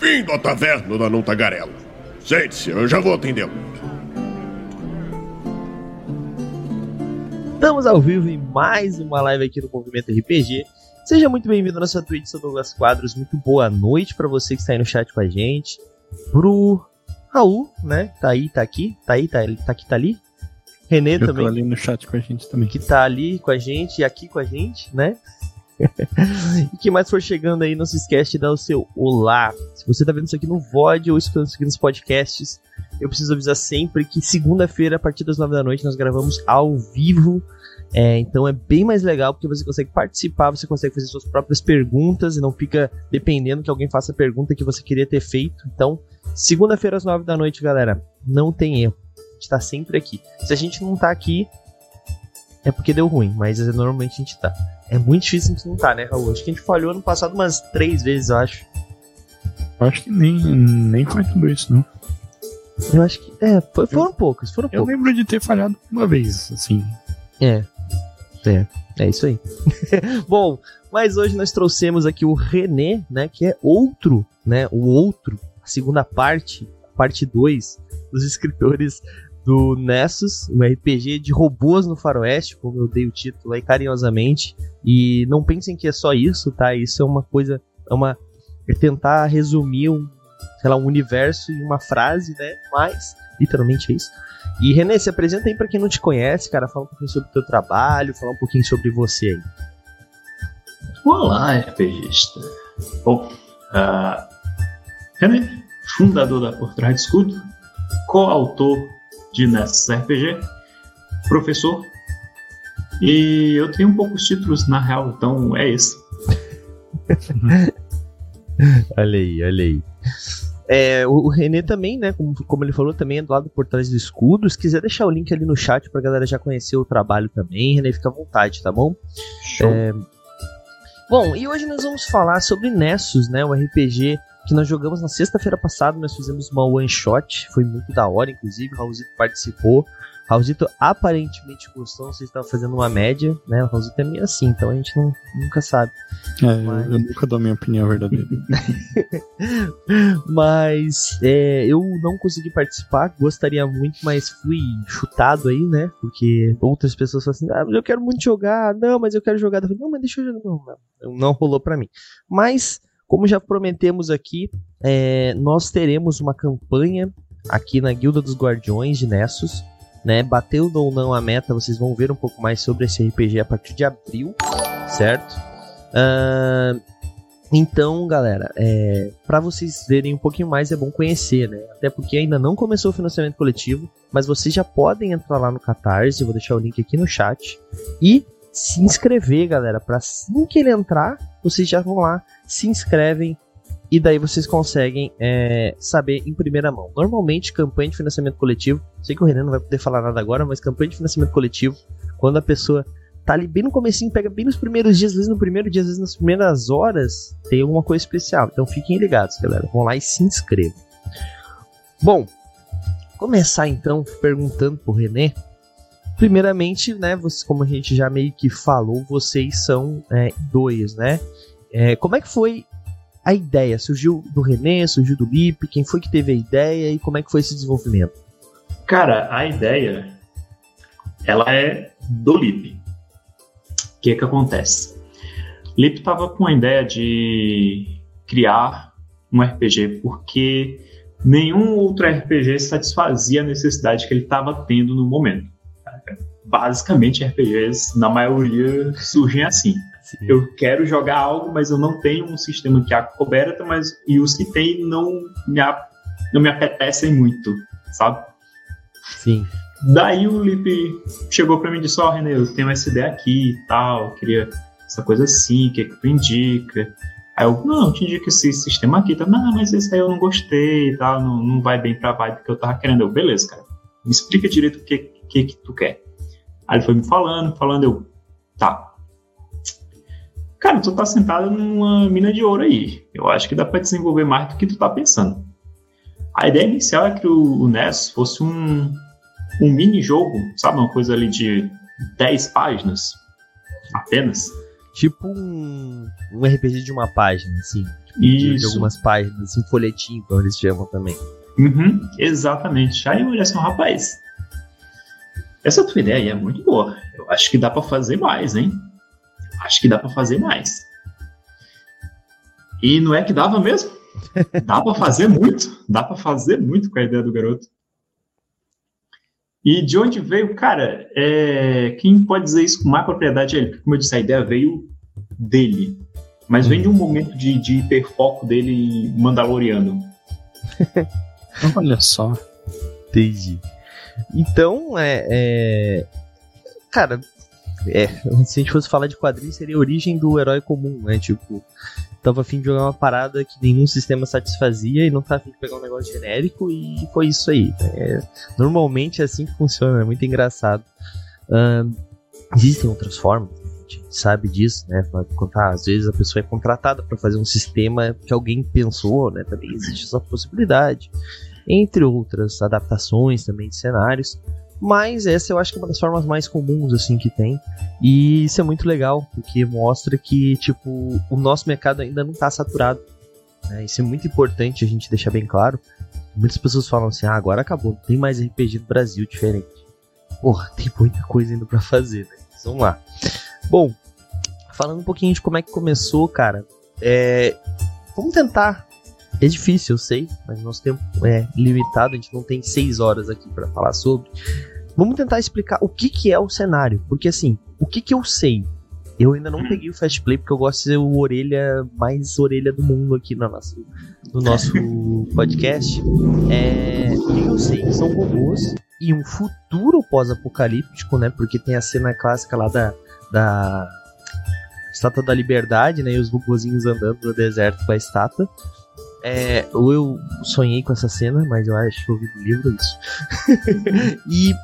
Bem-vindo à taverna da Não Tagarela. Sente-se, eu já vou atendê-lo. Estamos ao vivo em mais uma live aqui no Movimento RPG. Seja muito bem-vindo à nossa Twitch, sou Douglas Quadros. Muito boa noite para você que está aí no chat com a gente. Pro Raul, né? Tá aí, tá aqui, tá aí, tá, tá aqui, tá ali. Renê Eu também. tô ali no chat com a gente também. Que tá ali com a gente e aqui com a gente, né? e quem mais for chegando aí, não se esquece de dar o seu olá. Se você tá vendo isso aqui no VOD ou escutando isso aqui nos podcasts, eu preciso avisar sempre que segunda-feira, a partir das nove da noite, nós gravamos ao vivo. É, então é bem mais legal porque você consegue participar, você consegue fazer suas próprias perguntas e não fica dependendo que alguém faça a pergunta que você queria ter feito. Então, segunda-feira às nove da noite, galera, não tem erro. A gente tá sempre aqui. Se a gente não tá aqui, é porque deu ruim, mas é, normalmente a gente tá. É muito difícil a gente não tá, né, Raul? Acho que a gente falhou ano passado umas três vezes, eu acho. Eu acho que nem, nem foi tudo isso, não. Eu acho que. É, foi- foram poucos, foram Eu poucos. lembro de ter falhado uma vez, assim. É. É. É isso aí. Bom, mas hoje nós trouxemos aqui o René, né? Que é outro, né? O outro, a segunda parte, a parte 2 dos escritores do Nessus, um RPG de robôs no faroeste, como eu dei o título aí carinhosamente. E não pensem que é só isso, tá? Isso é uma coisa, é uma é tentar resumir um, sei lá, um universo em uma frase, né? Mas literalmente é isso. E René, se apresenta aí pra quem não te conhece, cara, fala um pouquinho sobre o teu trabalho, fala um pouquinho sobre você aí. Olá, RPGista. Bom, ah, René, fundador da Por Trás do Escudo, coautor de Nessus RPG, professor, e eu tenho poucos títulos na real, então é isso. Olha aí, olha aí. É, o, o René também, né, como, como ele falou, também é do lado por trás do escudo. Se quiser deixar o link ali no chat pra galera já conhecer o trabalho também, René, fica à vontade, tá bom? É, Bom, e hoje nós vamos falar sobre Nessus, né, o RPG que nós jogamos na sexta-feira passada, nós fizemos uma one shot, foi muito da hora, inclusive, o Raulzito participou. Raulzito aparentemente gostou, não sei se estava fazendo uma média, né? O Raulzito é meio assim, então a gente não, nunca sabe. É, eu- Mas- eu, nunca dou a minha opinião verdadeira. Mas é, eu não consegui participar, gostaria muito, mas fui chutado aí, né? Porque outras pessoas falam assim: ah, mas eu quero muito jogar, não, mas eu quero jogar. Eu falei, não, mas deixa eu jogar. Não, não, não rolou pra mim. Mas, como já prometemos aqui, é, nós teremos uma campanha aqui na Guilda dos Guardiões de Nessus. Né, bateu ou não a meta, vocês vão ver um pouco mais sobre esse RPG a partir de abril, certo? Ahn, então, galera, é, para vocês verem um pouquinho mais é bom conhecer, né? Até porque ainda não começou o financiamento coletivo, mas vocês já podem entrar lá no Catarse, eu vou deixar o link aqui no chat e se inscrever, galera, para assim que ele entrar, vocês já vão lá, se inscrevem e daí vocês conseguem é, saber em primeira mão. Normalmente, campanha de financiamento coletivo, sei que o Renan não vai poder falar nada agora, mas campanha de financiamento coletivo, quando a pessoa tá ali bem no comecinho, pega bem nos primeiros dias, às vezes no primeiro dia, às vezes nas primeiras horas, tem alguma coisa especial. Então fiquem ligados, galera. Vão lá e se inscrevam. Bom, começar então perguntando pro René. Primeiramente, né, vocês, como a gente já meio que falou, vocês são é, dois, né? É, como é que foi a ideia? Surgiu do René, surgiu do Lip? Quem foi que teve a ideia e como é que foi esse desenvolvimento? Cara, a ideia ela é do Lip. O que que acontece? Lip tava com a ideia de criar um RPG porque nenhum outro RPG satisfazia a necessidade que ele estava tendo no momento. Basicamente, RPGs, na maioria, surgem assim. Eu quero jogar algo, mas eu não tenho um sistema que acoberta, mas e os que tem não me, a- não me apetecem muito, sabe? Sim. Daí o Lipe chegou pra mim e disse: Ó, René, eu tenho essa ideia aqui e tal, eu queria essa coisa assim, o que, que tu indica? Aí eu, não, eu te indico esse sistema aqui, tá? Não, mas esse aí eu não gostei e tal, não, não vai bem pra vibe que eu tava querendo. Eu, beleza, cara, me explica direito o que, que, que tu quer. Aí ele foi me falando, falando, eu, tá. Cara, tu tá sentado numa mina de ouro aí. Eu acho que dá pra desenvolver mais do que tu tá pensando. A ideia inicial é que o, o NES fosse um, um mini jogo, sabe? Uma coisa ali de 10 páginas apenas, Tipo um, um RPG de uma página, assim. Tipo, de, de, algumas páginas, assim, folhetim, como eles chamam também. Uhum, exatamente. Aí eu olhei assim, rapaz, essa tua ideia é muito boa. Eu acho que dá para fazer mais, hein? Acho que dá para fazer mais. E não é que dava mesmo? Dá para fazer muito. Dá para fazer muito com a ideia do garoto. E de onde veio, cara, é, quem pode dizer isso com mais propriedade é ele, porque, como eu disse, a ideia veio dele. Mas vem de um momento de, de hiperfoco dele mandaloriano. Olha só. Entendi. Então, é, é. Cara, é, se a gente fosse falar de quadrinhos, seria a origem do herói comum, né? Tipo, tava afim de jogar uma parada que nenhum sistema satisfazia e não tava afim de pegar um negócio genérico e foi isso aí. É, normalmente é assim que funciona, é muito engraçado. Uh, existem outras formas, a gente sabe disso, né? Contar, às vezes a pessoa é contratada para fazer um sistema que alguém pensou, né? Também existe essa possibilidade. Entre outras adaptações também de cenários. Mas essa eu acho que é uma das formas mais comuns assim que tem. E isso é muito legal, porque mostra que tipo, o nosso mercado ainda não está saturado. Né? Isso é muito importante a gente deixar bem claro. Muitas pessoas falam assim: ah, agora acabou, não tem mais RPG no Brasil diferente. Porra, tem muita coisa ainda para fazer, né? Vamos lá. Bom, falando um pouquinho de como é que começou, cara. É... Vamos tentar é difícil, eu sei, mas nosso tempo é limitado, a gente não tem seis horas aqui para falar sobre. Vamos tentar explicar o que, que é o cenário, porque assim, o que, que eu sei? Eu ainda não peguei o Fast Play porque eu gosto de ser o orelha mais orelha do mundo aqui no nosso, no nosso podcast. É, o que eu sei? São robôs e um futuro pós-apocalíptico, né? Porque tem a cena clássica lá da, da Estátua da Liberdade, né? E os robôzinhos andando no deserto com a estátua. É, ou eu sonhei com essa cena, mas eu acho que eu vi no livro isso. e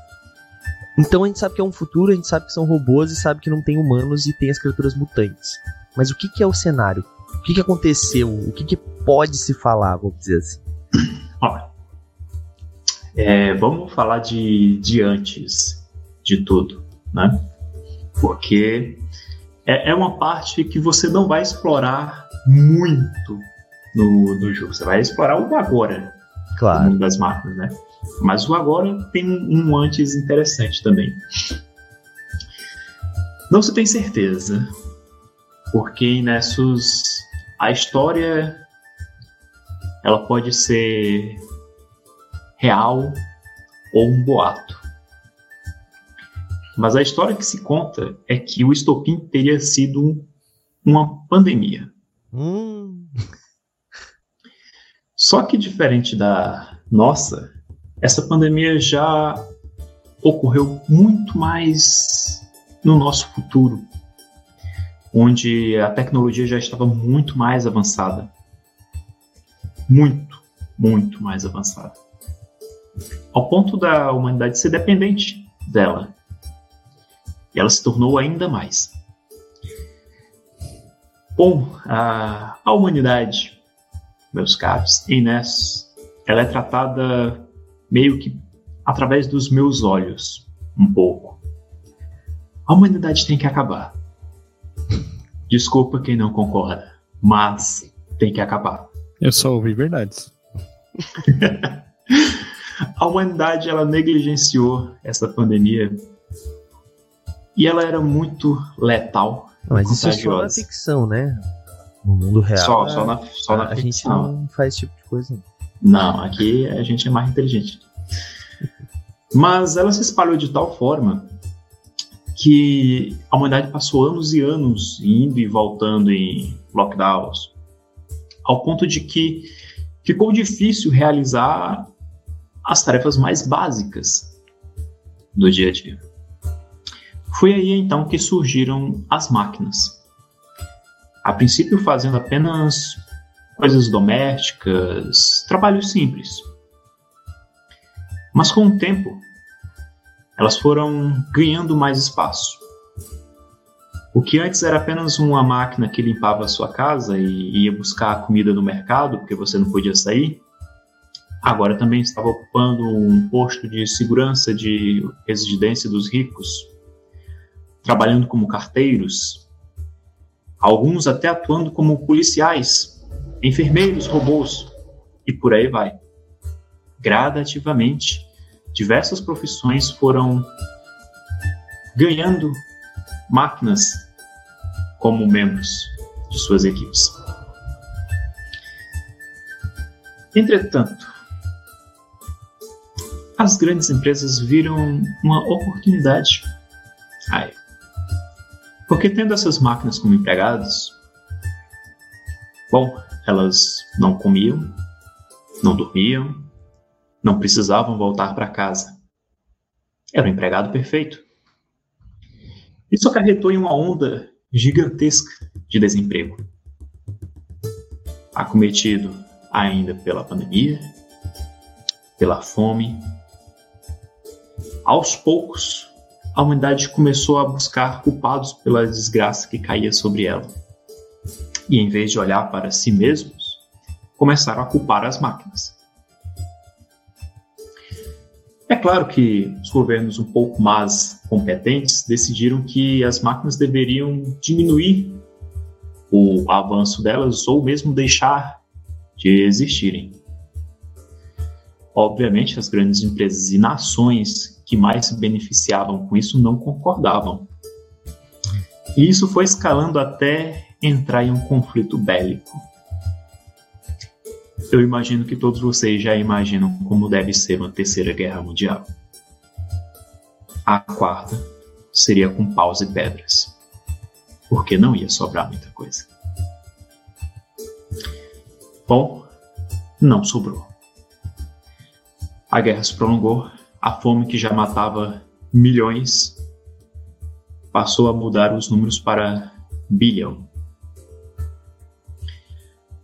então a gente sabe que é um futuro, a gente sabe que são robôs e sabe que não tem humanos e tem as criaturas mutantes. Mas o que, que é o cenário? O que, que aconteceu? O que, que pode se falar, vamos dizer assim? É, vamos falar de, de antes de tudo, né? Porque é, é uma parte que você não vai explorar muito no, no jogo. Você vai explorar o agora. Claro. mundo das máquinas, né? Mas o agora tem um antes interessante também. Não se tem certeza, porque em Nessus a história ela pode ser real ou um boato. Mas a história que se conta é que o estopim teria sido uma pandemia. Hum. Só que diferente da nossa, essa pandemia já ocorreu muito mais no nosso futuro, onde a tecnologia já estava muito mais avançada. Muito, muito mais avançada. Ao ponto da humanidade ser dependente dela. E ela se tornou ainda mais. Bom, a, a humanidade meus caros, Inés, ela é tratada meio que através dos meus olhos, um pouco. A humanidade tem que acabar. Desculpa quem não concorda, mas tem que acabar. Eu só ouvi verdades. a humanidade ela negligenciou essa pandemia e ela era muito letal. Mas isso é só na ficção, né? No mundo real. Só, só na, só na a, gente não faz esse tipo de coisa. Não, aqui a gente é mais inteligente. Mas ela se espalhou de tal forma que a humanidade passou anos e anos indo e voltando em lockdowns, ao ponto de que ficou difícil realizar as tarefas mais básicas do dia a dia. Foi aí então que surgiram as máquinas a princípio fazendo apenas coisas domésticas, trabalhos simples. Mas com o tempo, elas foram ganhando mais espaço. O que antes era apenas uma máquina que limpava a sua casa e ia buscar a comida no mercado, porque você não podia sair, agora também estava ocupando um posto de segurança de residência dos ricos, trabalhando como carteiros, alguns até atuando como policiais, enfermeiros, robôs e por aí vai. Gradativamente, diversas profissões foram ganhando máquinas como membros de suas equipes. Entretanto, as grandes empresas viram uma oportunidade. Porque tendo essas máquinas como empregados, bom, elas não comiam, não dormiam, não precisavam voltar para casa. Era o empregado perfeito. Isso acarretou em uma onda gigantesca de desemprego. Acometido ainda pela pandemia, pela fome. Aos poucos, a humanidade começou a buscar culpados pela desgraça que caía sobre ela. E em vez de olhar para si mesmos, começaram a culpar as máquinas. É claro que os governos um pouco mais competentes decidiram que as máquinas deveriam diminuir o avanço delas ou mesmo deixar de existirem. Obviamente, as grandes empresas e nações que mais se beneficiavam com isso não concordavam. E isso foi escalando até entrar em um conflito bélico. Eu imagino que todos vocês já imaginam como deve ser uma terceira guerra mundial. A quarta seria com paus e pedras, porque não ia sobrar muita coisa. Bom, não sobrou. A guerra se prolongou, a fome que já matava milhões passou a mudar os números para bilhão.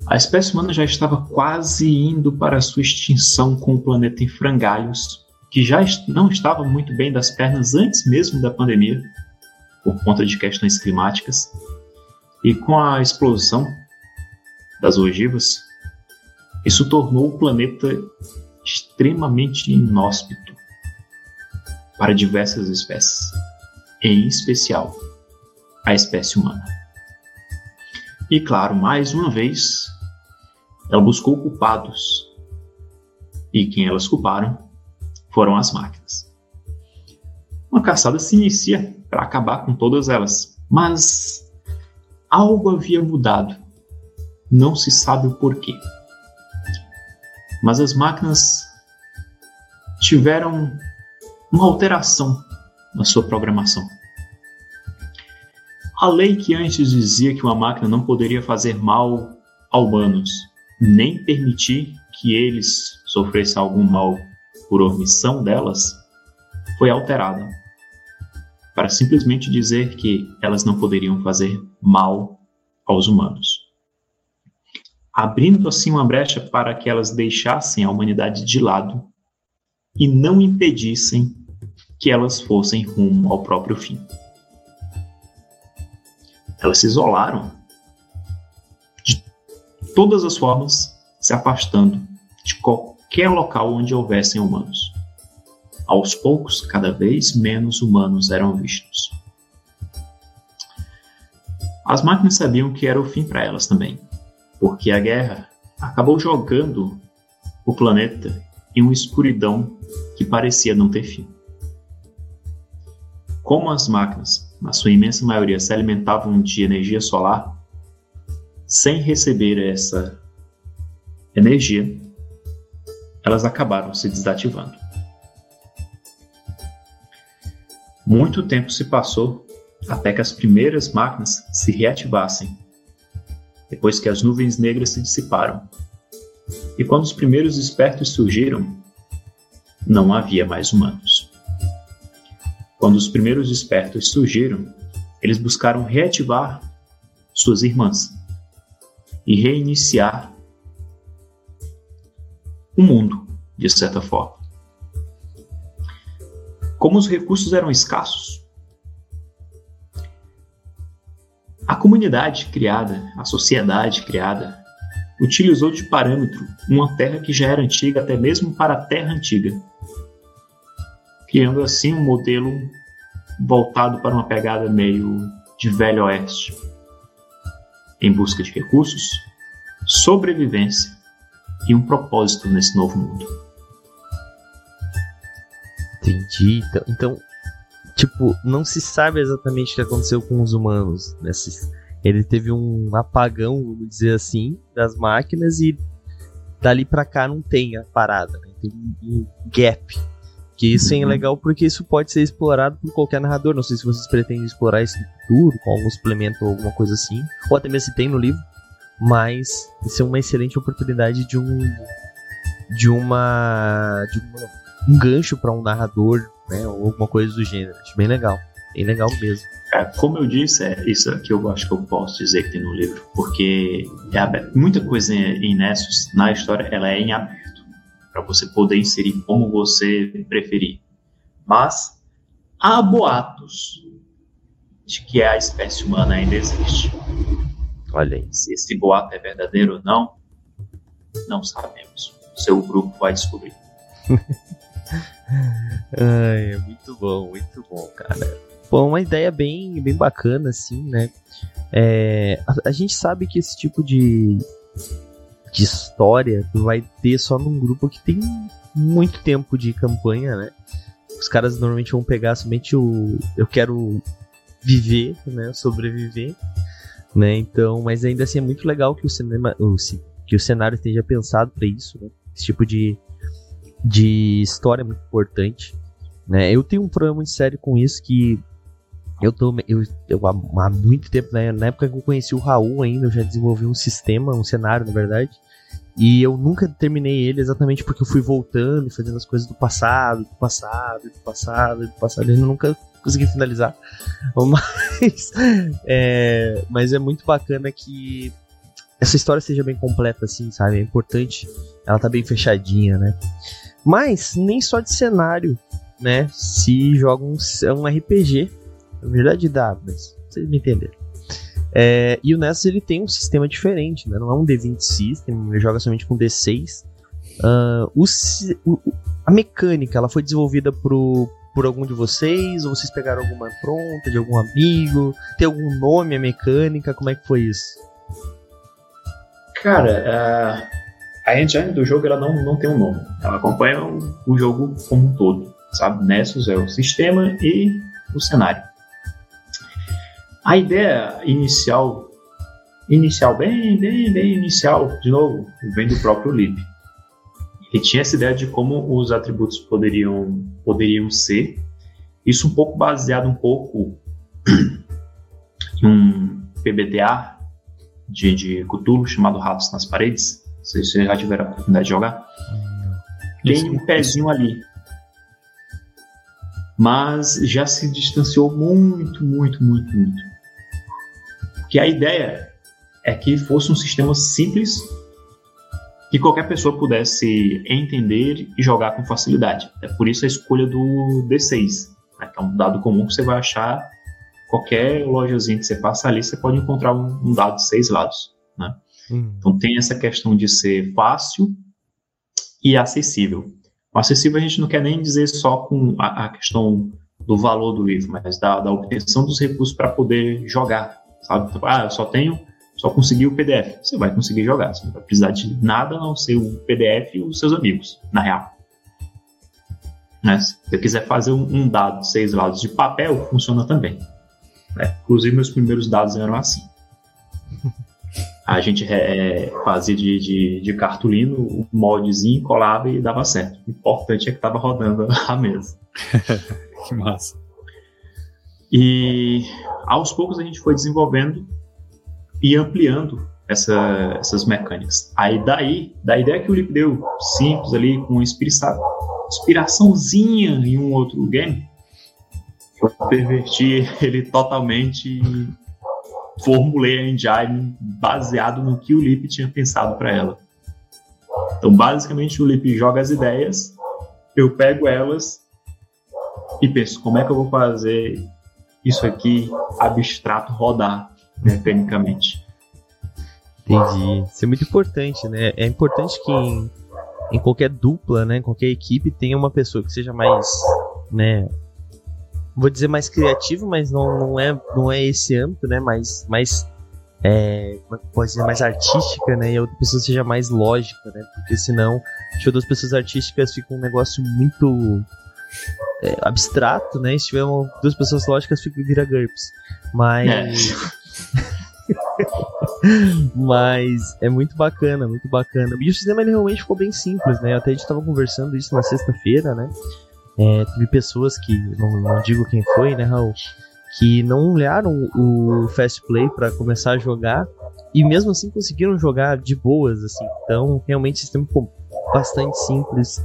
A espécie humana já estava quase indo para sua extinção com o planeta em frangalhos, que já não estava muito bem das pernas antes mesmo da pandemia, por conta de questões climáticas, e com a explosão das ogivas, isso tornou o planeta extremamente inóspito para diversas espécies, em especial a espécie humana. E claro, mais uma vez, ela buscou culpados. E quem elas culparam foram as máquinas. Uma caçada se inicia para acabar com todas elas, mas algo havia mudado. Não se sabe o porquê. Mas as máquinas tiveram uma alteração na sua programação. A lei que antes dizia que uma máquina não poderia fazer mal a humanos, nem permitir que eles sofressem algum mal por omissão delas, foi alterada para simplesmente dizer que elas não poderiam fazer mal aos humanos. Abrindo assim uma brecha para que elas deixassem a humanidade de lado e não impedissem que elas fossem rumo ao próprio fim. Elas se isolaram de todas as formas, se afastando de qualquer local onde houvessem humanos. Aos poucos, cada vez menos humanos eram vistos. As máquinas sabiam que era o fim para elas também, porque a guerra acabou jogando o planeta em uma escuridão que parecia não ter fim. Como as máquinas na sua imensa maioria, se alimentavam de energia solar, sem receber essa energia, elas acabaram se desativando. Muito tempo se passou até que as primeiras máquinas se reativassem, depois que as nuvens negras se dissiparam. E quando os primeiros espertos surgiram, não havia mais humanos. Quando os primeiros espertos surgiram, eles buscaram reativar suas irmãs e reiniciar o mundo, de certa forma. Como os recursos eram escassos, a comunidade criada, a sociedade criada, utilizou de parâmetro uma terra que já era antiga até mesmo para a terra antiga criando assim um modelo voltado para uma pegada meio de velho oeste. em busca de recursos, sobrevivência e um propósito nesse novo mundo. Entendi. Então, então, tipo, não se sabe exatamente o que aconteceu com os humanos. Nesses, ele teve um apagão, vamos dizer assim, das máquinas e dali pra cá não tem a parada, né? Tem um gap. Que isso uhum. é legal porque isso pode ser explorado por qualquer narrador. Não sei se vocês pretendem explorar isso no futuro, com algum suplemento ou alguma coisa assim. Ou até mesmo se tem no livro. Mas isso é uma excelente oportunidade de um. De uma. De uma, um gancho para um narrador, né? Ou alguma coisa do gênero. Acho bem legal. Bem legal mesmo. É, como eu disse, é isso que eu acho que eu posso dizer que tem no livro, porque é aberto. muita coisa em Nessus, na história, ela é em aberto, para você poder inserir como você preferir. Mas há boatos de que a espécie humana ainda existe. Olha aí. Se esse boato é verdadeiro ou não, não sabemos. O seu grupo vai descobrir. Ai, é muito bom, muito bom, cara. Pô, uma ideia bem, bem bacana, assim, né? É, a, a, gente sabe que esse tipo de, de história vai ter só num grupo que tem muito tempo de campanha, né? Os caras normalmente vão pegar somente o eu quero viver, né? Sobreviver, né? Então, mas ainda assim é muito legal que o cinema, que o cenário esteja pensado para isso, né? Esse tipo de, de história é muito importante. Né? Eu tenho um problema muito sério com isso que eu tô. Eu, eu, há muito tempo, né? Na época que eu conheci o Raul ainda, eu já desenvolvi um sistema, um cenário, na verdade. E eu nunca terminei ele exatamente porque eu fui voltando e fazendo as coisas do passado, do passado, do passado, do passado. Eu nunca consegui finalizar. Mas é, mas é muito bacana que essa história seja bem completa, assim, sabe? É importante ela tá bem fechadinha, né? Mas nem só de cenário, né? Se joga um, um RPG na verdade dá, mas vocês me entenderam. É, e o Nessus ele tem um sistema diferente, né? Não é um D20 system, ele joga somente com D6. Uh, o, o, a mecânica, ela foi desenvolvida pro, por algum de vocês? Ou vocês pegaram alguma pronta, de algum amigo? Tem algum nome a mecânica? Como é que foi isso? Cara, uh, a engine do jogo ela não, não tem um nome. Ela acompanha o, o jogo como um todo, sabe? Nessus é o sistema e o cenário. A ideia inicial, inicial, bem, bem, bem inicial, de novo, vem do próprio Lip. Ele tinha essa ideia de como os atributos poderiam, poderiam ser. Isso um pouco baseado um pouco em um PBTA de, de Cthulhu chamado Ratos nas Paredes. Não sei se vocês já tiveram a oportunidade de jogar. Tem um pezinho ali mas já se distanciou muito, muito, muito, muito que a ideia é que fosse um sistema simples que qualquer pessoa pudesse entender e jogar com facilidade. É por isso a escolha do D6, né, que é um dado comum que você vai achar qualquer lojazinha que você passa ali, você pode encontrar um, um dado de seis lados. Né? Hum. Então tem essa questão de ser fácil e acessível. O acessível a gente não quer nem dizer só com a, a questão do valor do livro, mas da, da obtenção dos recursos para poder jogar sabe? Tipo, ah, eu só tenho, só consegui o PDF. Você vai conseguir jogar, você não vai precisar de nada a não ser o PDF e os seus amigos, na real. Né? Se você quiser fazer um, dado seis lados de papel, funciona também. Né? Inclusive, meus primeiros dados eram assim. A gente é, fazia de, de, de, cartolino, o modzinho, colava e dava certo. O importante é que estava rodando a mesa. que massa. E aos poucos a gente foi desenvolvendo e ampliando essa, essas mecânicas. Aí daí, da ideia que o Lip deu, simples ali, com inspiração, inspiraçãozinha em um outro game, eu perverti ele totalmente e formulei a engine baseado no que o Lip tinha pensado para ela. Então, basicamente, o Lip joga as ideias, eu pego elas e penso como é que eu vou fazer isso aqui abstrato rodar mecanicamente. Entendi. Isso é muito importante, né? É importante que em, em qualquer dupla, né, em qualquer equipe tenha uma pessoa que seja mais, né, vou dizer mais criativo, mas não, não é não é esse âmbito, né, mais mais é, é pode dizer, mais artística, né? E a outra pessoa seja mais lógica, né? Porque senão, se duas pessoas artísticas fica um negócio muito é, abstrato, né? E se tiver uma, duas pessoas lógicas, fica vira GURPS. Mas. É. Mas é muito bacana, muito bacana. E o sistema ele realmente ficou bem simples, né? Até a gente tava conversando isso na sexta-feira, né? É, teve pessoas que, não, não, digo quem foi, né, Raul? Que não olharam o Fast Play para começar a jogar e mesmo assim conseguiram jogar de boas, assim. Então, realmente o sistema ficou bastante simples.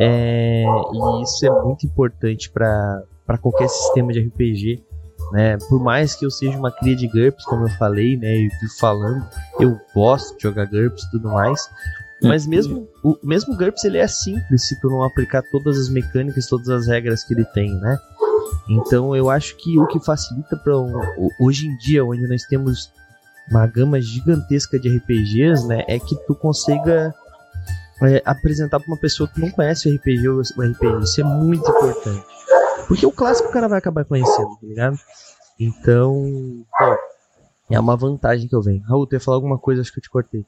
É, e isso é muito importante para qualquer sistema de RPG né? Por mais que eu seja uma cria de GURPS, como eu falei, né? E falando, eu gosto de jogar GURPS e tudo mais. Mas mesmo o mesmo GURPS ele é simples se tu não aplicar todas as mecânicas, todas as regras que ele tem, né? Então eu acho que o que facilita para um, hoje em dia, onde nós temos uma gama gigantesca de RPGs, né, é que tu consiga é, apresentar para uma pessoa que não conhece o RPG o RPG. Isso é muito importante. Porque o clássico o cara vai acabar conhecendo, tá ligado? Então, pô, é uma vantagem que eu venho. Raul, tu ia falar alguma coisa, acho que eu te cortei.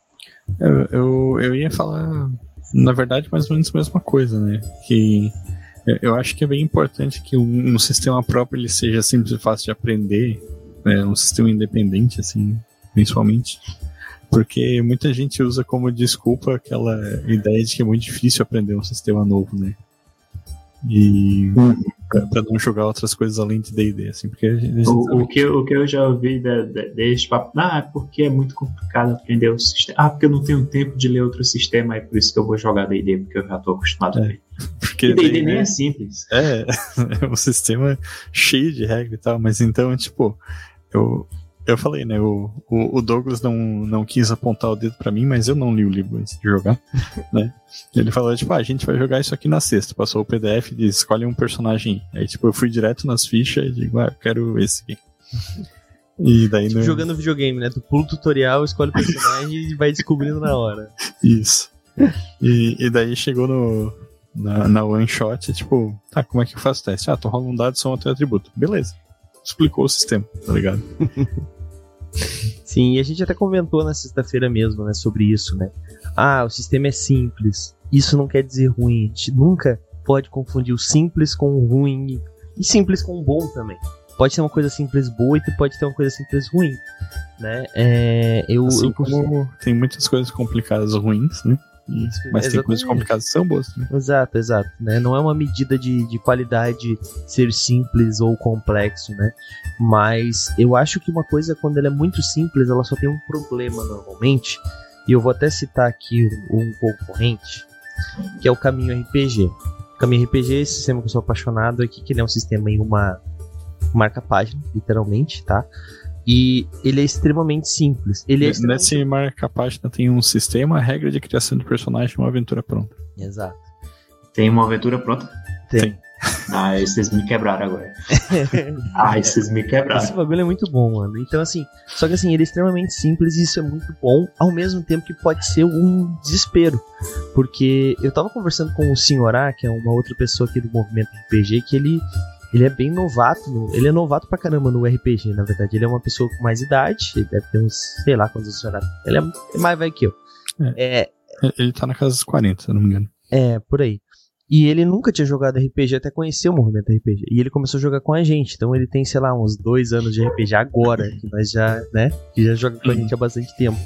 Eu, eu, eu ia falar, na verdade, mais ou menos a mesma coisa, né? Que eu acho que é bem importante que um, um sistema próprio ele seja simples e fácil de aprender, né? um sistema independente, assim, principalmente. Porque muita gente usa como desculpa aquela ideia de que é muito difícil aprender um sistema novo, né? E uhum. pra, não jogar outras coisas além de D&D, assim, porque o, o, que, o que eu já ouvi de, desse papo, ah, é porque é muito complicado aprender o sistema, ah, porque eu não tenho tempo de ler outro sistema, é por isso que eu vou jogar D&D, porque eu já tô acostumado é, a ler. Porque D&D nem é simples. É, é um sistema cheio de regra e tal, mas então, tipo, eu, eu falei, né? O, o, o, Douglas não, não quis apontar o dedo para mim, mas eu não li o livro antes de jogar, né? Ele falou, tipo, ah, a gente vai jogar isso aqui na sexta. Passou o PDF e disse, escolhe um personagem. Aí, tipo, eu fui direto nas fichas e digo, ah, eu quero esse aqui. E daí tipo, no... jogando videogame, né? Tu pula o tutorial, escolhe o personagem e vai descobrindo na hora. Isso. E, e daí chegou no, na, na one shot, tipo, tá, como é que eu faço o teste? Ah, tu rola um dado, soma teu atributo. Beleza explicou o sistema, tá ligado? Sim, e a gente até comentou na sexta-feira mesmo, né, sobre isso, né? Ah, o sistema é simples. Isso não quer dizer ruim. A gente nunca pode confundir o simples com o ruim e simples com o bom também. Pode ser uma coisa simples boa e pode ter uma coisa simples ruim, né? É, eu, assim eu tem muitas coisas complicadas ruins, né? Mas exatamente. tem coisas complicadas que são boas. Né? Exato, exato. Né? Não é uma medida de, de qualidade ser simples ou complexo, né? Mas eu acho que uma coisa, quando ela é muito simples, ela só tem um problema normalmente. E eu vou até citar aqui um, um concorrente, que é o Caminho RPG. O Caminho RPG, esse sistema que eu sou apaixonado aqui, que ele é um sistema em uma marca-página, literalmente, tá? E ele é extremamente simples. Ele é extremamente... Nesse marca-página tem um sistema, regra de criação de personagem uma aventura pronta. Exato. Tem uma aventura pronta? Tem. tem. Ah, vocês me quebraram agora. ah, vocês me quebraram. Esse bagulho é muito bom, mano. Então, assim, só que assim, ele é extremamente simples e isso é muito bom, ao mesmo tempo que pode ser um desespero. Porque eu tava conversando com o Senhorá, que é uma outra pessoa aqui do movimento RPG, que ele ele é bem novato, no, ele é novato pra caramba no RPG, na verdade. Ele é uma pessoa com mais idade, ele deve ter uns, sei lá quantos anos. Ele é mais velho que eu. É. é. Ele tá na casa dos 40, se eu não me engano. É, por aí. E ele nunca tinha jogado RPG até conhecer o movimento RPG. E ele começou a jogar com a gente. Então ele tem, sei lá, uns dois anos de RPG agora. Que nós já, né? Que já joga com a gente há bastante tempo.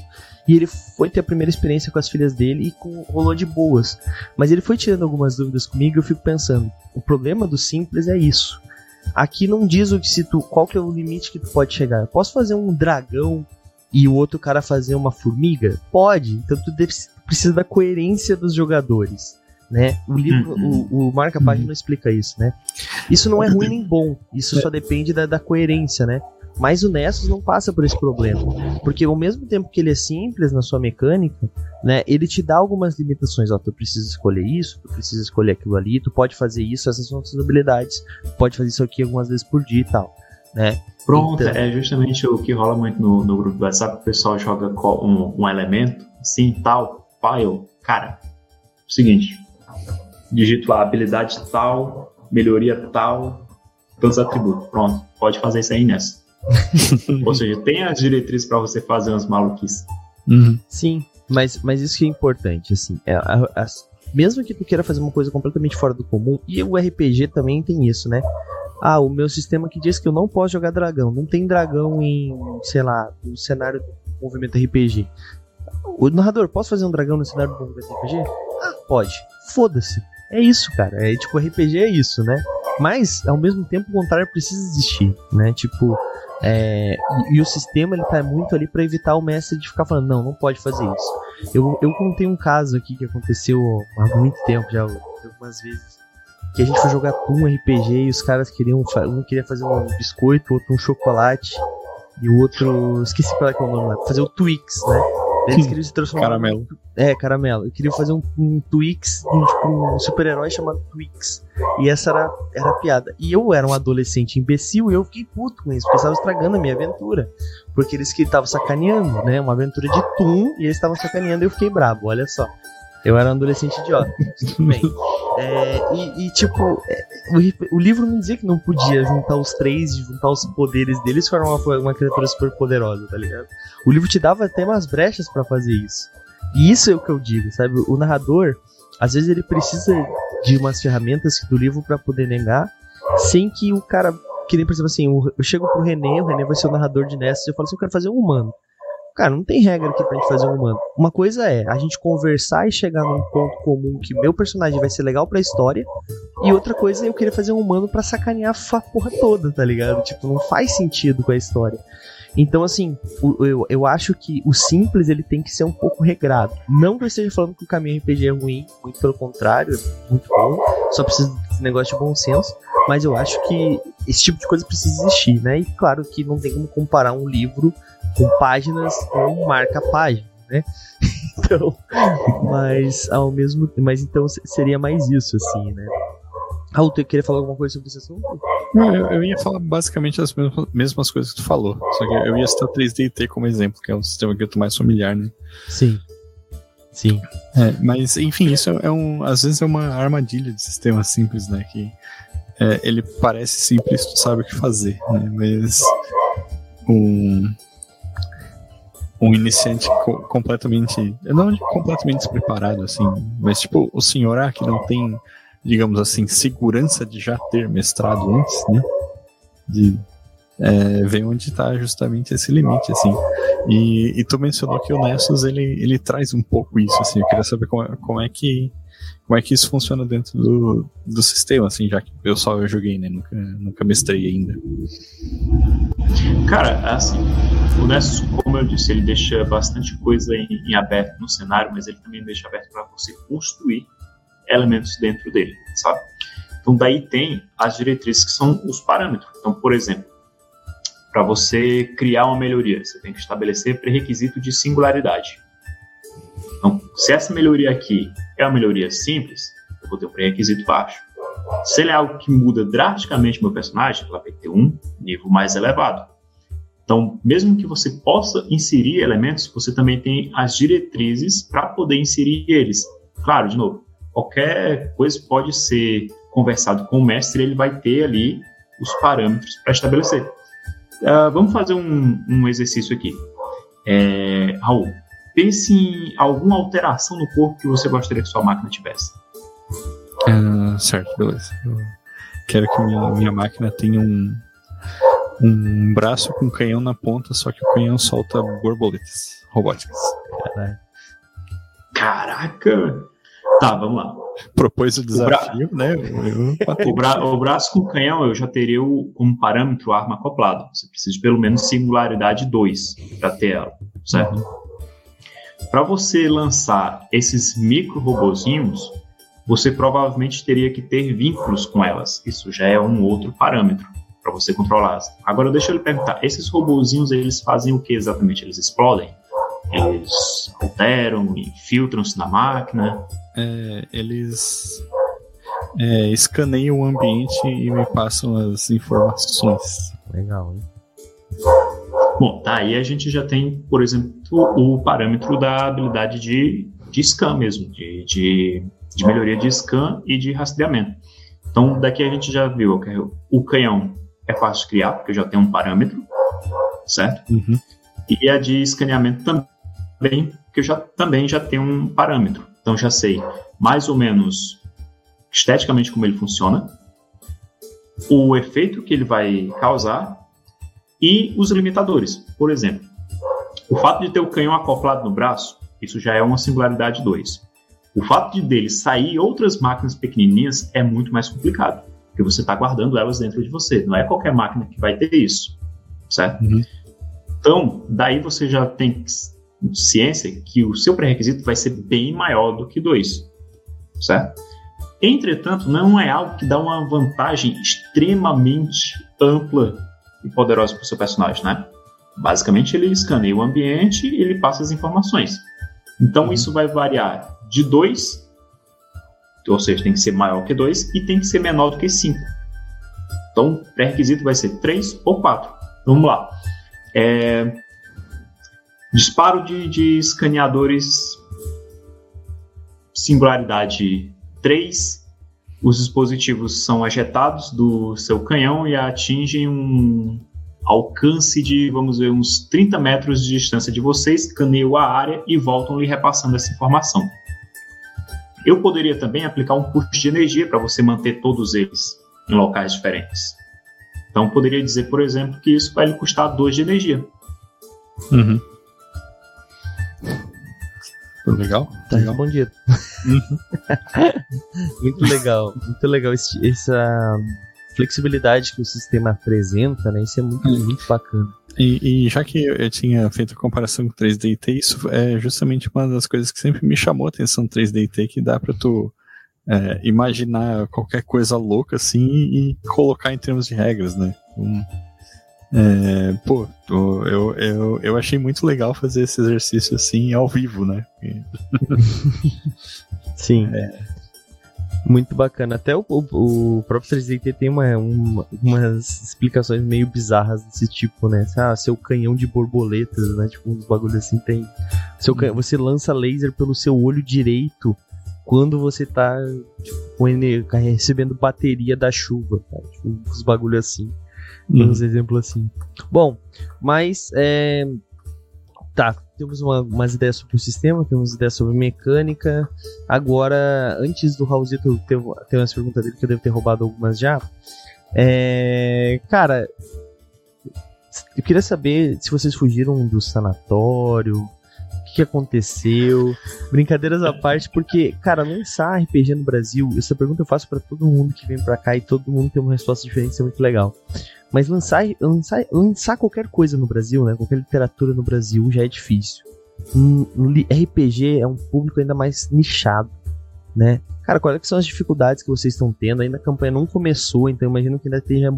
E ele foi ter a primeira experiência com as filhas dele e com, rolou de boas. Mas ele foi tirando algumas dúvidas comigo e eu fico pensando, o problema do simples é isso. Aqui não diz o que se tu, qual que é o limite que tu pode chegar. Eu posso fazer um dragão e o outro cara fazer uma formiga? Pode. Então tu precisa da coerência dos jogadores. Né? O livro, uhum. o, o marca-página uhum. explica isso, né? Isso não é ruim nem bom, isso só depende da, da coerência, né? Mas o Nessus não passa por esse problema. Porque ao mesmo tempo que ele é simples na sua mecânica, né, ele te dá algumas limitações. Ó, tu precisa escolher isso, tu precisa escolher aquilo ali, tu pode fazer isso, essas são as suas habilidades, pode fazer isso aqui algumas vezes por dia e tal. Né? Pronto, então... é justamente o que rola muito no, no grupo do WhatsApp, o pessoal joga um, um elemento, assim, tal, file. Cara, seguinte, digito a habilidade tal, melhoria tal, todos os atributos. Pronto, pode fazer isso aí nessa Ou seja, tem as diretrizes para você fazer umas maluquices. Uhum. Sim, mas, mas isso que é importante, assim. É, a- as- mesmo que tu queira fazer uma coisa completamente fora do comum, e o RPG também tem isso, né? Ah, o meu sistema que diz que eu não posso jogar dragão. Não tem dragão em, sei lá, no cenário do movimento RPG. O narrador, posso fazer um dragão no cenário do movimento RPG? Ah, pode. Foda-se. É isso, cara. É tipo, RPG é isso, né? Mas, ao mesmo tempo, o contrário precisa existir, né? Tipo, é, e, e o sistema ele tá muito ali pra evitar o mestre de ficar falando, não, não pode fazer isso. Eu, eu contei um caso aqui que aconteceu há muito tempo, já algumas vezes. Que a gente foi jogar um RPG e os caras queriam. Um queria fazer um biscoito, outro um chocolate. E o outro. Esqueci qual é que é o nome lá. Fazer o Twix, né? Eles queriam se transformar. Caramelo. É, caramelo. Eu queria fazer um, um Twix, um, tipo, um super-herói chamado Twix. E essa era, era a piada. E eu era um adolescente imbecil e eu fiquei puto com isso, porque estava estragando a minha aventura. Porque eles que estavam sacaneando, né? Uma aventura de Toon e eles estavam sacaneando e eu fiquei brabo, olha só. Eu era um adolescente idiota. Tudo bem. É, e, e, tipo, é, o, o livro não dizia que não podia juntar os três, juntar os poderes deles e formar uma, uma criatura super poderosa, tá ligado? O livro te dava até umas brechas pra fazer isso. E isso é o que eu digo, sabe? O narrador, às vezes ele precisa de umas ferramentas do livro pra poder negar, sem que o cara. Que nem, por exemplo, assim, eu chego pro René, o René vai ser o narrador de Nessus, e eu falo assim, eu quero fazer um humano. Cara, não tem regra aqui pra gente fazer um humano. Uma coisa é a gente conversar e chegar num ponto comum que meu personagem vai ser legal pra história, e outra coisa é eu querer fazer um humano pra sacanear a porra toda, tá ligado? Tipo, não faz sentido com a história. Então, assim, eu, eu acho que o simples ele tem que ser um pouco regrado. Não que eu esteja falando que o caminho RPG é ruim, muito pelo contrário, é muito bom. Só precisa desse negócio de bom senso. Mas eu acho que esse tipo de coisa precisa existir, né? E claro que não tem como comparar um livro com páginas com marca-página, né? Então, mas ao mesmo mas então se- seria mais isso, assim, né? Raul, tu queria falar alguma coisa sobre esse assunto? Não, eu, eu ia falar basicamente as mesmas, mesmas coisas que tu falou. Só que eu ia citar o 3DT como exemplo, que é um sistema que eu tô mais familiar, né? Sim. Sim. É, mas, enfim, isso é um. Às vezes é uma armadilha de sistema simples, né? Que é, ele parece simples, tu sabe o que fazer, né? Mas um. Um iniciante co- completamente. Não completamente despreparado, assim, mas tipo, o senhor A que não tem, digamos assim, segurança de já ter mestrado antes, né? De é, ver onde está justamente esse limite, assim. E, e tu mencionou que o Nessus ele, ele traz um pouco isso, assim. Eu queria saber como, é- como é que como é que isso funciona dentro do, do sistema, assim, já que eu só joguei, né? Nunca, nunca mestrei ainda. Cara, assim, o Nessus, como eu disse, ele deixa bastante coisa em, em aberto no cenário, mas ele também deixa aberto para você construir elementos dentro dele, sabe? Então daí tem as diretrizes que são os parâmetros. Então, por exemplo, para você criar uma melhoria, você tem que estabelecer pré-requisito de singularidade. Então, se essa melhoria aqui é uma melhoria simples, eu vou ter um pré-requisito baixo. Se ele é algo que muda drasticamente meu personagem, ela vai ter um nível mais elevado. Então, mesmo que você possa inserir elementos, você também tem as diretrizes para poder inserir eles. Claro, de novo, qualquer coisa pode ser conversado com o mestre, ele vai ter ali os parâmetros para estabelecer. Ah, vamos fazer um, um exercício aqui. É, Raul, pense em alguma alteração no corpo que você gostaria que sua máquina tivesse. Ah, certo, beleza. Eu quero que minha, minha máquina tenha um, um braço com canhão na ponta, só que o canhão solta borboletas robóticas. Caralho. Caraca! Tá, vamos lá. Propôs o desafio, né? Eu, O, bra- o braço com canhão eu já teria o, como parâmetro a arma acoplada. Você precisa de pelo menos singularidade 2 para ter ela, certo? Para você lançar esses micro robozinhos, você provavelmente teria que ter vínculos com elas. Isso já é um outro parâmetro para você controlá-las. Agora deixa eu lhe perguntar, esses robozinhos eles fazem o que exatamente? Eles explodem? Eles alteram, infiltram-se na máquina? é, eles é, escaneiam o ambiente e me passam as informações. Legal, hein? Bom, tá, aí a gente já tem, por exemplo, o parâmetro da habilidade de, de scan mesmo, de, de, de melhoria de scan e de rastreamento. Então, daqui a gente já viu que o canhão é fácil de criar, porque eu já tenho um parâmetro. certo? Uhum. E a de escaneamento também, que eu já, também já tenho um parâmetro. Então já sei mais ou menos esteticamente como ele funciona, o efeito que ele vai causar e os limitadores. Por exemplo, o fato de ter o canhão acoplado no braço, isso já é uma singularidade 2. O fato de dele sair outras máquinas pequenininhas é muito mais complicado, porque você está guardando elas dentro de você. Não é qualquer máquina que vai ter isso, certo? Uhum. Então, daí você já tem ciência que o seu pré-requisito vai ser bem maior do que dois, certo? Entretanto, não é algo que dá uma vantagem extremamente ampla e poderosa para o seu personagem, né? Basicamente, ele escaneia o ambiente e ele passa as informações. Então, uhum. isso vai variar de 2, ou seja, tem que ser maior que 2, e tem que ser menor do que 5. Então, o pré-requisito vai ser 3 ou 4. Vamos lá. É... Disparo de, de escaneadores singularidade 3. Os dispositivos são ejetados do seu canhão e atingem um alcance de, vamos ver, uns 30 metros de distância de vocês, escaneiam a área e voltam lhe repassando essa informação. Eu poderia também aplicar um custo de energia para você manter todos eles em locais diferentes. Então, poderia dizer, por exemplo, que isso vai lhe custar 2 de energia. Uhum. Legal. Tá legal. respondido. muito legal. Muito legal esse, essa flexibilidade que o sistema apresenta, né? Isso é muito, Uhum. muito bacana. E, e já que eu, tinha feito a comparação com 3DT, isso é justamente uma das coisas que sempre me chamou a atenção no 3DT, que dá pra tu é, imaginar qualquer coisa louca assim e colocar em termos de regras, né? Então, é, pô, eu, eu, eu achei muito legal fazer esse exercício assim ao vivo, né? Sim. Muito bacana. Até o, o, o próprio 3DT tem uma, uma- umas explicações meio bizarras desse tipo, né? Ah, seu canhão de borboletas, né? Tipo, uns bagulhos assim tem. Seu canhão, você lança laser pelo seu olho direito quando você tá tipo, recebendo bateria da chuva, cara. Tipo, uns bagulhos assim. Uns exemplos assim. Bom, mas é, tá, temos uma- umas ideias sobre o sistema, temos ideias sobre mecânica. Agora, antes do Raulzito ter, ter umas perguntas dele, que eu devo ter roubado algumas já. É, cara, eu queria saber se vocês fugiram do sanatório, que, aconteceu. Brincadeiras à parte, porque, cara, lançar RPG no Brasil, essa pergunta eu faço pra todo mundo que vem pra cá e todo mundo tem uma resposta diferente, isso é muito legal. Mas lançar, lançar, lançar qualquer coisa no Brasil, né? Qualquer literatura no Brasil já é difícil. RPG é um público ainda mais nichado, né? Cara, quais que são as dificuldades que vocês estão tendo? Ainda a campanha não começou, então imagino que ainda esteja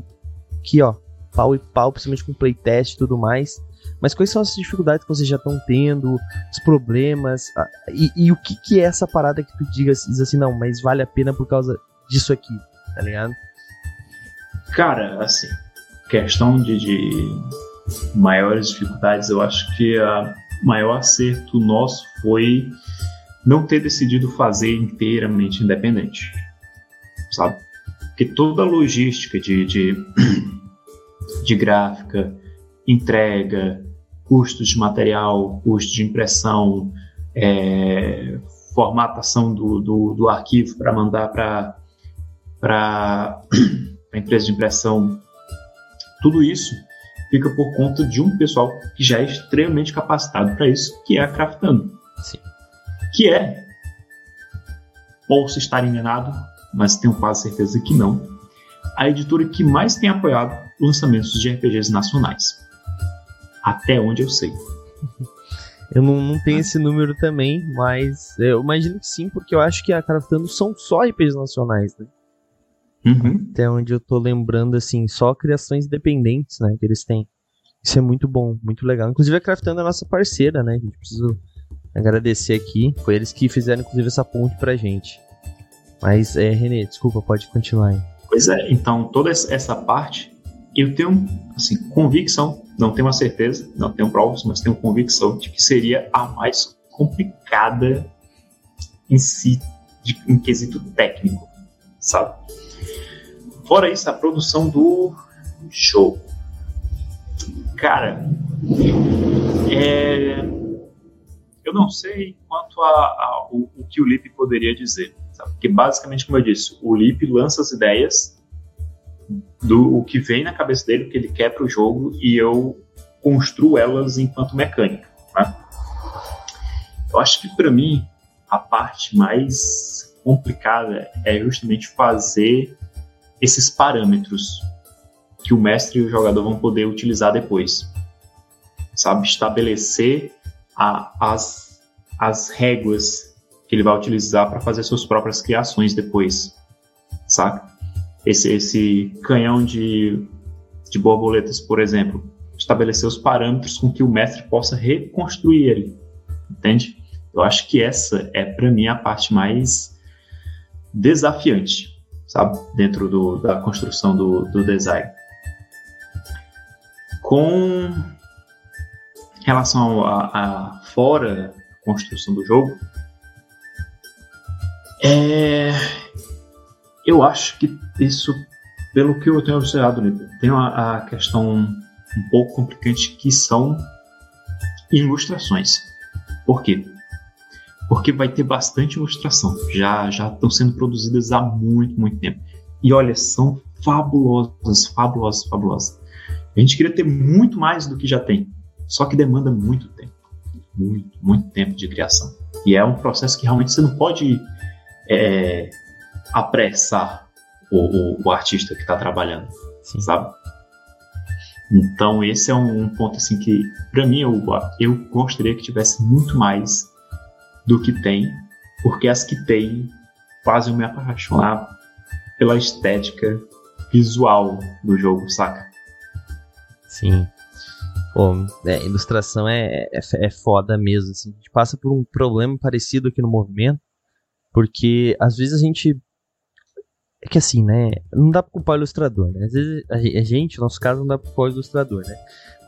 aqui, ó, pau e pau, principalmente com playtest e tudo mais. Mas quais são as dificuldades que vocês já estão tendo, os problemas, e, e o que, que é essa parada que tu diga, diz assim, não, mas vale a pena por causa disso aqui, tá ligado? Cara, assim, questão de, de maiores dificuldades, eu acho que a maior acerto nosso foi não ter decidido fazer inteiramente independente, sabe? Porque toda a logística de, de, de gráfica, entrega, custos de material, custo de impressão, é, formatação do, do, do arquivo para mandar para a empresa de impressão, tudo isso fica por conta de um pessoal que já é extremamente capacitado para isso, que é a Craftando. Sim. Que é, posso estar enganado, mas tenho quase certeza que não, a editora que mais tem apoiado lançamentos de RPGs nacionais. Até onde eu sei. Eu não, não tenho esse número também, mas eu imagino que sim, porque eu acho que a Craftando são só RPGs nacionais, né? Uhum. Até onde eu tô lembrando, assim, só criações independentes, né, que eles têm. Isso é muito bom, muito legal. Inclusive a Craftando é a nossa parceira, né? A gente precisa agradecer aqui. Foi eles que fizeram, inclusive, essa ponte pra gente. Mas, é, Renê, desculpa, pode continuar aí. Pois é, então toda essa- essa parte eu tenho assim convicção, não tenho uma certeza, não tenho provas, mas tenho convicção de que seria a mais complicada em si, de, em quesito técnico, sabe? Fora isso, a produção do jogo. Cara, é... eu não sei quanto a, a o, o, que o Lip poderia dizer. Sabe? Porque basicamente, como eu disse, o Lip lança as ideias do o que vem na cabeça dele, o que ele quer para o jogo, e eu construo elas enquanto mecânica. Né? Eu acho que para mim a parte mais complicada é justamente fazer esses parâmetros que o mestre e o jogador vão poder utilizar depois. Sabe? Estabelecer a, as, as réguas que ele vai utilizar para fazer suas próprias criações depois. Saca? Esse, esse canhão de, de borboletas, por exemplo, estabelecer os parâmetros com que o mestre possa reconstruir ele. Entende? Eu acho que essa é, para mim, a parte mais desafiante, sabe? Dentro do, da construção do, do design. Com relação a, a fora construção do jogo, é, eu acho que isso, pelo que eu tenho observado, tem a, a questão um pouco complicante que são ilustrações. Por quê? porque vai ter bastante ilustração. Já já estão sendo produzidas há muito, muito tempo. E olha, são fabulosas, fabulosas, fabulosas. A gente queria ter muito mais do que já tem, só que demanda muito tempo, muito, muito tempo de criação. E é um processo que realmente você não pode é, apressar o, o, o, artista que está trabalhando, Sim. sabe? Então esse é um, um ponto assim que, para mim, eu, eu gostaria que tivesse muito mais do que tem, porque as que tem fazem me apaixonar pela estética visual do jogo, saca? Sim. Pô, é, ilustração é, é, é foda mesmo. Assim. A gente passa por um problema parecido aqui no movimento, porque às vezes a gente. É que assim, né? Não dá pra culpar o ilustrador, né? Às vezes a gente, no nosso caso, não dá pra culpar o ilustrador, né?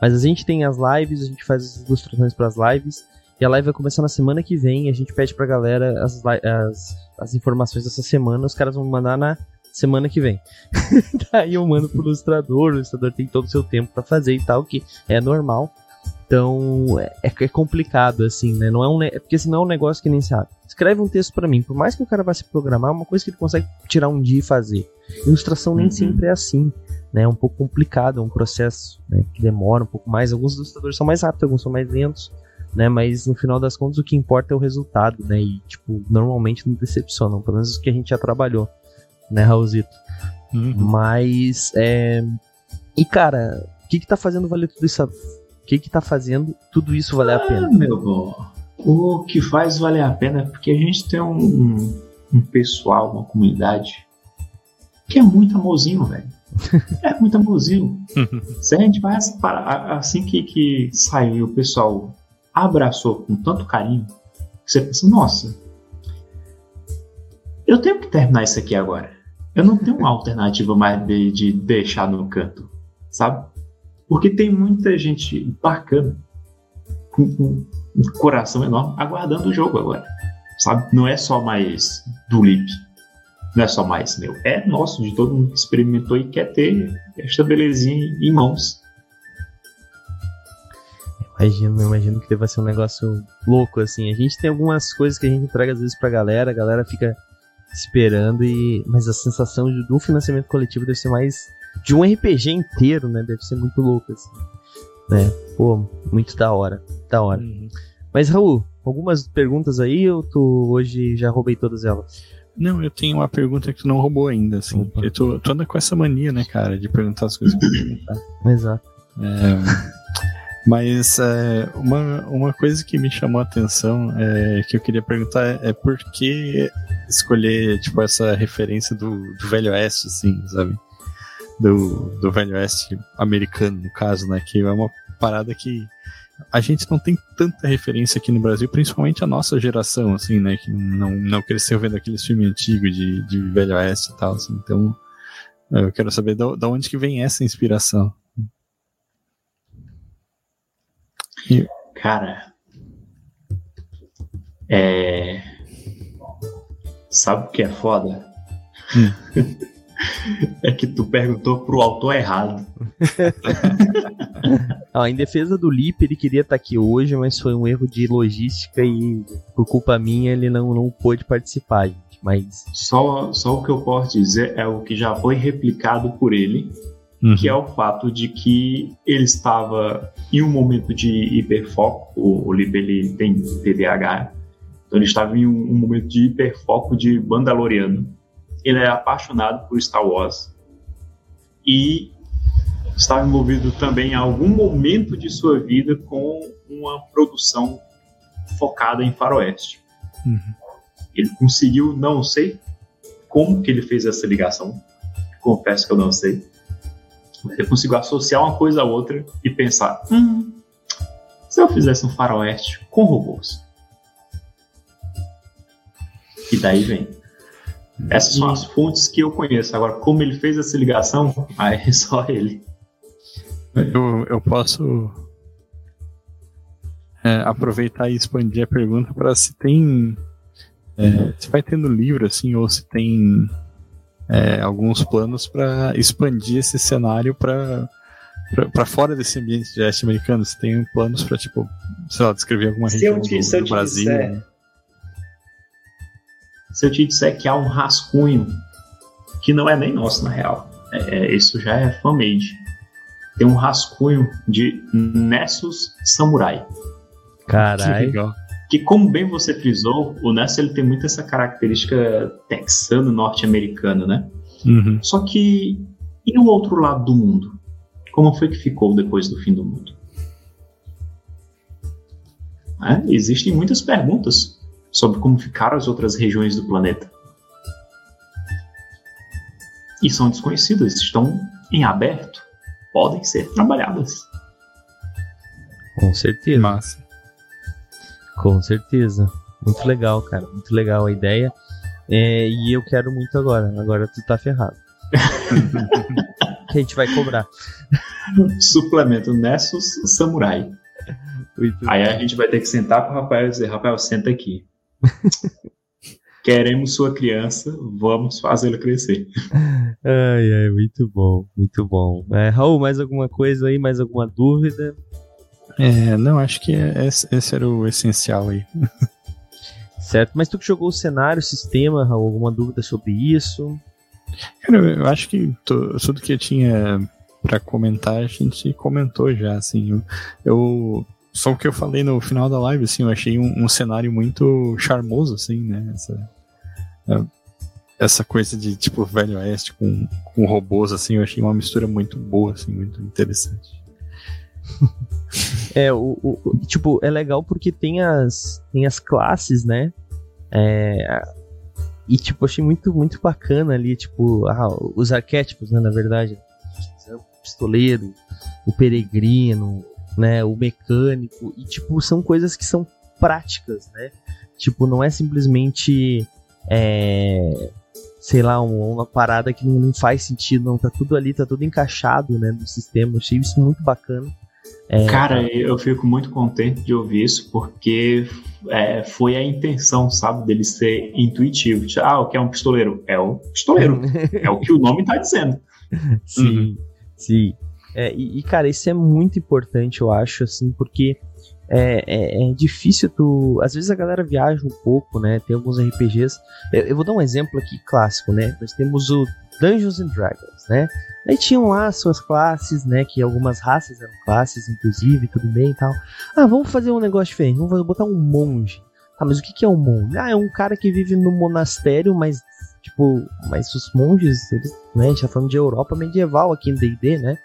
Mas a gente tem as lives, a gente faz as ilustrações para as lives, e a live vai começar na semana que vem. A gente pede pra galera as, as, as informações dessa semana. Os caras vão mandar na semana que vem. Daí eu mando pro ilustrador. O ilustrador tem todo o seu tempo para fazer e tal, que é normal. Então é, é complicado, assim, né? Não é um, é porque senão é um negócio que nem sabe. Escreve um texto para mim. Por mais que o cara vá se programar, é uma coisa que ele consegue tirar um dia e fazer. Ilustração nem uhum. sempre é assim. Né, é um pouco complicado, é um processo né, que demora um pouco mais. Alguns ilustradores são mais rápidos, alguns são mais lentos né? Mas no final das contas o que importa é o resultado, né? E, tipo, normalmente não decepcionam, pelo menos o que a gente já trabalhou, né, Raulzito? Uhum. Mas, é... E, cara, o que que tá fazendo valer tudo isso? O que que tá fazendo tudo isso valer ah, a pena? meu bom, o que faz valer a pena é porque a gente tem um, um, um pessoal, uma comunidade que é muito amorzinho, velho. É muito amorzinho. Se a gente vai assim que, que saiu o pessoal abraçou com tanto carinho que você pensa, nossa, eu tenho que terminar isso aqui agora. Eu não tenho uma alternativa mais de, de deixar no canto, sabe? Porque tem muita gente bacana, com, um coração enorme, aguardando o jogo agora, sabe? Não é só mais do Lip, não é só mais meu, é nosso, de todo mundo que experimentou e quer ter esta belezinha em mãos. Imagino, imagino que deve ser um negócio louco, assim. A gente tem algumas coisas que a gente entrega às vezes pra galera, a galera fica esperando e. Mas a sensação do financiamento coletivo deve ser mais. De um RPG inteiro, né? Deve ser muito louco, assim. Né? Pô, muito da hora. Da hora. Uhum. Mas, Raul, algumas perguntas aí ou tu hoje já roubei todas elas? Não, eu tenho uma pergunta que tu não roubou ainda, assim. Opa. Eu tô, tô com essa mania, né, cara, de perguntar as coisas pra perguntar. Exato. É. Mas é, uma, uma coisa que me chamou a atenção, é, que eu queria perguntar, é, é por que escolher tipo, essa referência do, do Velho Oeste, assim, sabe? Do, do Velho Oeste americano, no caso, né? Que é uma parada que a gente não tem tanta referência aqui no Brasil, principalmente a nossa geração, assim, né? Que não, não cresceu vendo aqueles filmes antigos de, de Velho Oeste e tal, assim. Então, eu quero saber da, da onde que vem essa inspiração. Cara, é. Sabe o que é foda? Hum. é que tu perguntou pro autor errado. Ó, em defesa do Lipe, ele queria estar aqui hoje, mas foi um erro de logística e por culpa minha ele não, não pôde participar, gente. Mas. Só, só o que eu posso dizer é o que já foi replicado por ele, uhum. que é o fato de que ele estava em um momento de hiperfoco. O, o Lipe ele tem TDAH, então ele estava em um, um momento de hiperfoco de Mandaloriano. Ele é apaixonado por Star Wars e estava envolvido também em algum momento de sua vida com uma produção focada em faroeste. Uhum. Ele conseguiu, não sei como que ele fez essa ligação, confesso que eu não sei. Ele conseguiu associar uma coisa a outra e pensar: hum, se eu fizesse um faroeste com robôs? E daí vem. Essas são as fontes que eu conheço. Agora, como ele fez essa ligação, aí é só ele. Eu, eu posso é, aproveitar e expandir a pergunta para se tem. É, se vai tendo livro assim, ou se tem é, alguns planos para expandir esse cenário para para fora desse ambiente de leste americano, se tem planos para tipo, sei lá, descrever alguma se região te, do, do Brasil. Disser, né? Se eu te disser que há um rascunho que não é nem nosso na real, é, é isso já é fan-made tem um rascunho de Nessus Samurai. Caralho. Que, como bem você frisou, o Nessus ele tem muito essa característica texano-norte-americana, né? Uhum. Só que e o outro lado do mundo? Como foi que ficou depois do fim do mundo? É, existem muitas perguntas sobre como ficaram as outras regiões do planeta. E são desconhecidas, estão em aberto podem ser trabalhadas. Com certeza. Massa. Com certeza. Muito legal, cara. Muito legal a ideia. É, e eu quero muito agora. Agora tu tá ferrado. que a gente vai cobrar. Suplemento Nessus Samurai. Muito Aí bom. a gente vai ter que sentar com o Rafael e dizer: Rafael, senta aqui. Queremos sua criança, vamos fazê-la crescer. Ai, ai, muito bom, muito bom. É, Raul, mais alguma coisa aí, mais alguma dúvida? É, não, acho que é, esse era o essencial aí. Certo, mas tu que jogou o cenário, o sistema, Raul, alguma dúvida sobre isso? Cara, eu acho que tudo que eu tinha para comentar, a gente comentou já, assim. Eu, eu, só o que eu falei no final da live, assim, eu achei um, um cenário muito charmoso, assim, né? Essa, é, essa coisa de tipo Velho Oeste com, com robôs, assim, eu achei uma mistura muito boa, assim, muito interessante. é, o, o, tipo, é legal porque tem as, tem as classes, né? É, e, tipo, achei muito, muito bacana ali, tipo, ah, os arquétipos, né, na verdade. O pistoleiro, o peregrino, né, o mecânico, e, tipo, são coisas que são práticas, né? Tipo, não é simplesmente é, sei lá, uma, parada que não, faz sentido, não. Tá tudo ali, tá tudo encaixado, né, no sistema. achei isso muito bacana. É, Cara, eu fico muito contente de ouvir isso, porque é, foi a intenção, sabe, dele ser intuitivo. Ah, o que é um pistoleiro? É o pistoleiro. é o que o nome tá dizendo. Sim, uhum. sim. É, e, e, cara, isso é muito importante, eu acho, assim, porque é, é, é, difícil tu. Às vezes a galera viaja um pouco, né? Tem alguns RPGs. Eu, eu, vou dar um exemplo aqui clássico, né? Nós temos o Dungeons and Dragons, né? Aí tinham lá suas classes, né? Que algumas raças eram classes, inclusive, tudo bem e tal. Ah, vamos fazer um negócio diferente. Vamos botar um monge. Ah, mas o que, que é um monge? Ah, é um cara que vive no monastério, mas tipo, mas os monges, eles, né, a gente tá falando de Europa medieval aqui no D&D, né?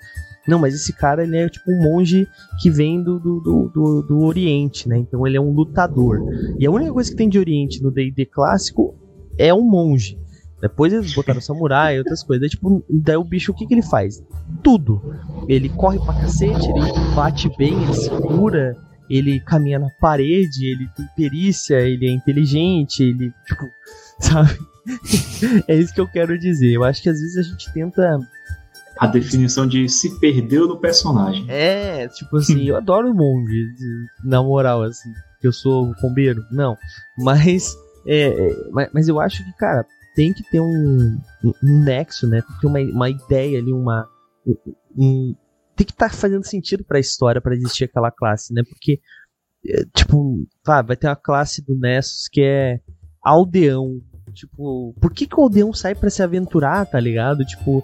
Não, mas esse cara ele é tipo um monge que vem do, do, do, do, Oriente, né? Então ele é um lutador. E a única coisa que tem de Oriente no D&D clássico é um monge. Depois eles botaram samurai e outras coisas. Tipo, daí o bicho, o que, que ele faz? Tudo. Ele corre pra cacete, ele bate bem, ele se cura, ele caminha na parede, ele tem perícia, ele é inteligente, ele, tipo, sabe? é isso que eu quero dizer. Eu acho que às vezes a gente tenta a definição de se perdeu no personagem. É, tipo assim, eu adoro o monge, na moral, assim, que eu sou bombeiro, não. Mas, é, é, mas, mas, eu acho que, cara, tem que ter um, um nexo, né? Tem que ter uma, uma ideia ali, uma, um, tem que estar tá fazendo sentido para a história para existir aquela classe, né? Porque é, tipo, tá, vai ter uma classe do Nessus que é aldeão. Tipo, por que, que o aldeão sai para se aventurar, tá ligado? Tipo.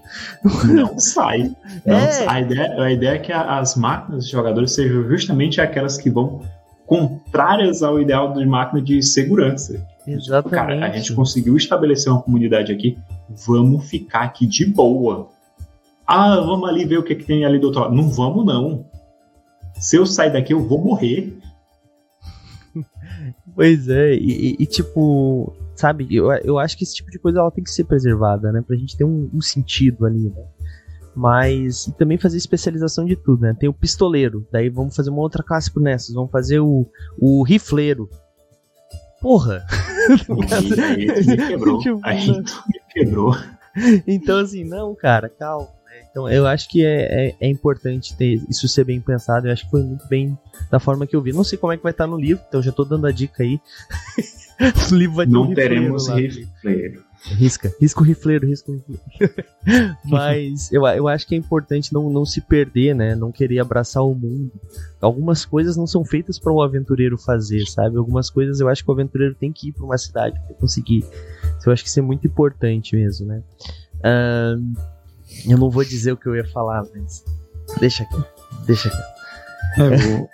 Não sai. Não é. A, ideia, a ideia é que as máquinas de jogadores sejam justamente aquelas que vão contrárias ao ideal de máquina de segurança. Exatamente. Cara, a gente conseguiu estabelecer uma comunidade aqui. Vamos ficar aqui de boa. Ah, vamos ali ver o que, que tem ali do outro lado. Não vamos, não. Se eu sair daqui, eu vou morrer. Pois é, e, e, tipo, sabe, eu, eu acho que esse tipo de coisa ela tem que ser preservada, né? Pra gente ter um, um sentido ali, né? Mas e também fazer especialização de tudo, né? Tem o pistoleiro, daí vamos fazer uma outra classe pro Nessus, vamos fazer o, o rifleiro. Porra! Aí, aí me quebrou. tipo, aí me quebrou. Então, assim, não, cara, calma. Né? Então, eu acho que é, é, é, importante ter isso ser bem pensado. Eu acho que foi muito bem da forma que eu vi. Não sei como é que vai estar no livro, então já tô dando a dica aí. Não um teremos rifleiro. Risca, risca o rifleiro, risca o rifleiro. Mas eu, eu acho que é importante não, não se perder, né? Não querer abraçar o mundo. Algumas coisas não são feitas para o aventureiro fazer, sabe? Algumas coisas eu acho que o aventureiro tem que ir para uma cidade para conseguir. Então, eu acho que isso é muito importante mesmo, né? Uh, eu não vou dizer o que eu ia falar, mas deixa aqui, deixa aqui. É, vou...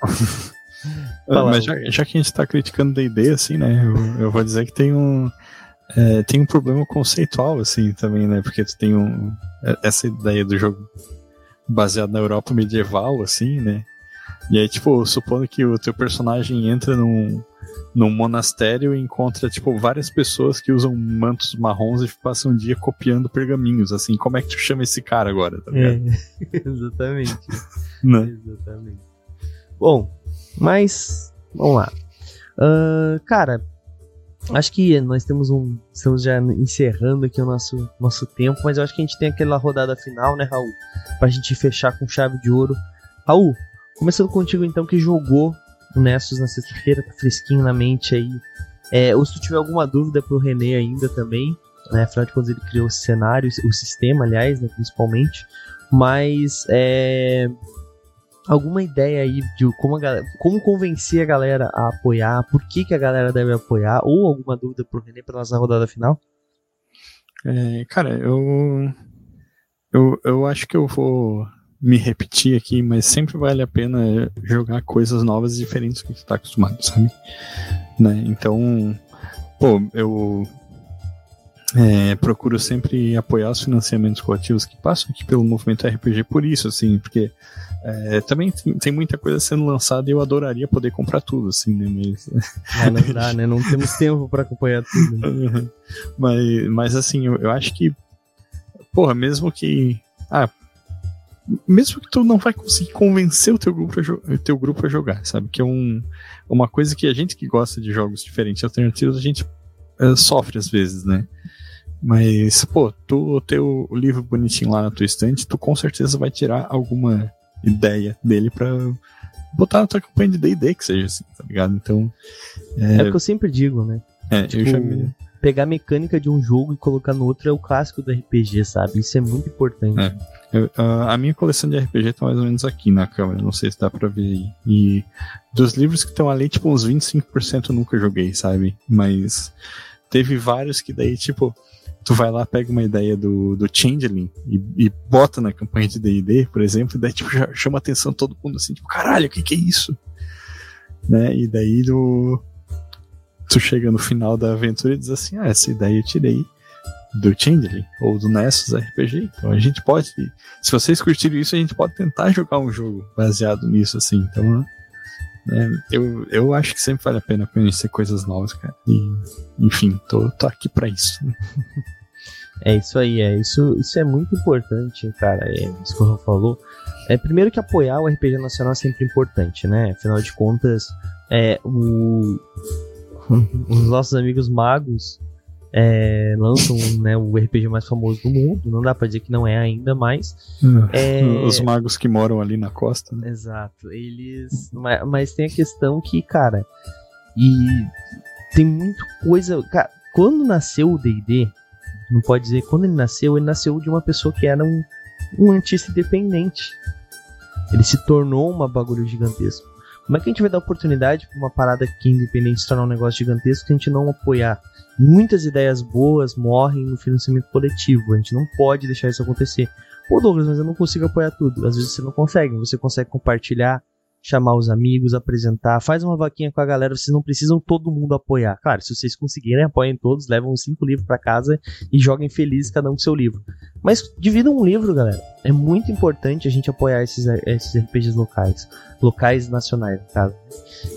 mas já, já, que a gente tá criticando D&D, assim, né, eu, eu, vou dizer que tem um é, tem um problema conceitual, assim, também, né, porque tu tem um, é, essa ideia do jogo baseado na Europa medieval, assim, né, e aí, tipo, supondo que o teu personagem entra num, num monastério e encontra, tipo, várias pessoas que usam mantos marrons e passam um dia copiando pergaminhos, assim, como é que tu chama esse cara agora, tá ligado? É, exatamente. né? Exatamente. Bom, mas, vamos lá. Uh, cara, acho que nós temos um. Estamos já encerrando aqui o nosso, nosso tempo, mas eu acho que a gente tem aquela rodada final, né, Raul? Pra gente fechar com chave de ouro. Raul, começando contigo então, que jogou o Nessus na sexta-feira, tá fresquinho na mente aí. É, ou se tu tiver alguma dúvida pro René ainda também, né? Afinal de contas ele criou o cenário, o sistema, aliás, né, principalmente. Mas é, alguma ideia aí de como, a galera, como convencer a galera a apoiar, por que, que a galera deve apoiar, ou alguma dúvida pro René pra nossa rodada final? É, cara, eu, eu, eu acho que eu vou me repetir aqui, mas sempre vale a pena jogar coisas novas e diferentes do que você está acostumado, sabe? Né? Então, pô, eu é, procuro sempre apoiar os financiamentos coletivos que passam aqui pelo movimento RPG por isso, assim, porque é, também tem, tem, muita coisa sendo lançada e eu adoraria poder comprar tudo, assim, né? Mas... É, não dá, né? Não temos tempo para acompanhar tudo. Né? mas, mas, assim, eu, eu acho que, porra, mesmo que. Ah, mesmo que tu não vai conseguir convencer o teu grupo a, teu grupo a jogar, sabe? Que é um, uma coisa que a gente que gosta de jogos diferentes, alternativos, a gente sofre às vezes, né? Mas, pô, tu ter o livro bonitinho lá na tua estante, tu com certeza vai tirar alguma ideia dele pra botar na tua campanha de D&D que seja assim, tá ligado? Então... É, é o que eu sempre digo, né? É, tipo, eu já me pegar a mecânica de um jogo e colocar no outro é o clássico do RPG, sabe? Isso é muito importante. É. Eu, a, minha coleção de RPG tá mais ou menos aqui na câmera, não sei se dá pra ver aí. E dos livros que estão ali, tipo, uns 25% eu nunca joguei, sabe? Mas teve vários que daí, tipo, tu vai lá, pega uma ideia do, do Changeling e, e bota na campanha de D&D, por exemplo, e daí, tipo, já chama atenção todo mundo assim, tipo, caralho, o que que é isso? Né? E daí do tu chega no final da aventura e diz assim: ah, essa ideia eu tirei do Changeling ou do Nessus RPG. Então a gente pode, se vocês curtirem isso, a gente pode tentar jogar um jogo baseado nisso, assim. Então, é, eu, eu acho que sempre vale a pena conhecer coisas novas, cara. E, enfim, tô, tô aqui para isso. É isso aí, é isso, isso é muito importante, cara. É isso que o falou. É primeiro que apoiar o RPG nacional é sempre importante, né? Afinal de contas, é o os nossos amigos magos é, lançam né, o RPG mais famoso do mundo. Não dá pra dizer que não é ainda, mas. É... Os magos que moram ali na costa. Né? Exato. Eles. Mas, mas, tem a questão que, cara. E tem muita coisa. Cara, quando nasceu o DD, não pode dizer quando ele nasceu, ele nasceu de uma pessoa que era um, um artista independente. Ele se tornou um bagulho gigantesco. Como é que a gente vai dar oportunidade para uma parada que independente se tornar um negócio gigantesco se a gente não apoiar? Muitas ideias boas morrem no financiamento coletivo. A gente não pode deixar isso acontecer. Pô, Douglas, mas eu não consigo apoiar tudo. Às vezes você não consegue. Você consegue compartilhar, chamar os amigos, apresentar, faz uma vaquinha com a galera, vocês não precisam todo mundo apoiar. Claro, se vocês conseguirem, apoiem todos, levam cinco livros para casa e joguem felizes cada um com seu livro. Mas dividam um livro, galera. É muito importante a gente apoiar esses, esses RPGs locais, locais nacionais, no caso.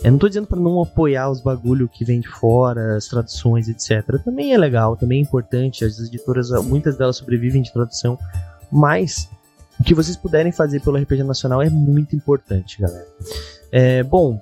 Eu não tô dizendo para não apoiar os bagulho que vem de fora, as traduções, etc. Também é legal, também é importante, as editoras, muitas delas sobrevivem de tradução, mas o que vocês puderem fazer pelo RPG Nacional é muito importante, galera. É, bom,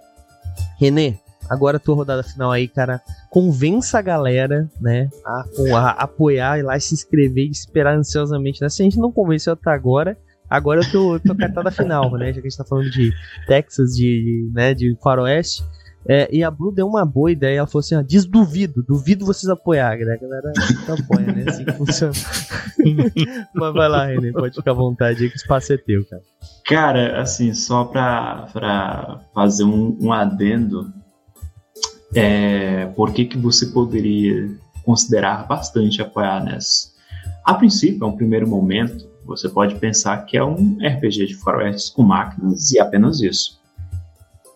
Renê, agora a tua rodada final aí, cara. Convença a galera, né, a, a apoiar e lá se inscrever e esperar ansiosamente. Né? Se a gente não convenceu até agora, agora eu tô, tô cartada final, né? Já que a gente tá falando de Texas, de, né, de Faroeste. É, e a Blue deu uma boa ideia. Ela falou assim: ó, desduvido, duvido vocês apoiarem. Né? A galera apoia, né? Assim que funciona. Mas vai lá, René, pode ficar à vontade aí que o espaço é teu, cara. Cara, assim, só pra, pra fazer um, um adendo, é, por que, que você poderia considerar bastante apoiar nessa? A princípio, é um primeiro momento, você pode pensar que é um RPG de faroestes com máquinas e apenas isso.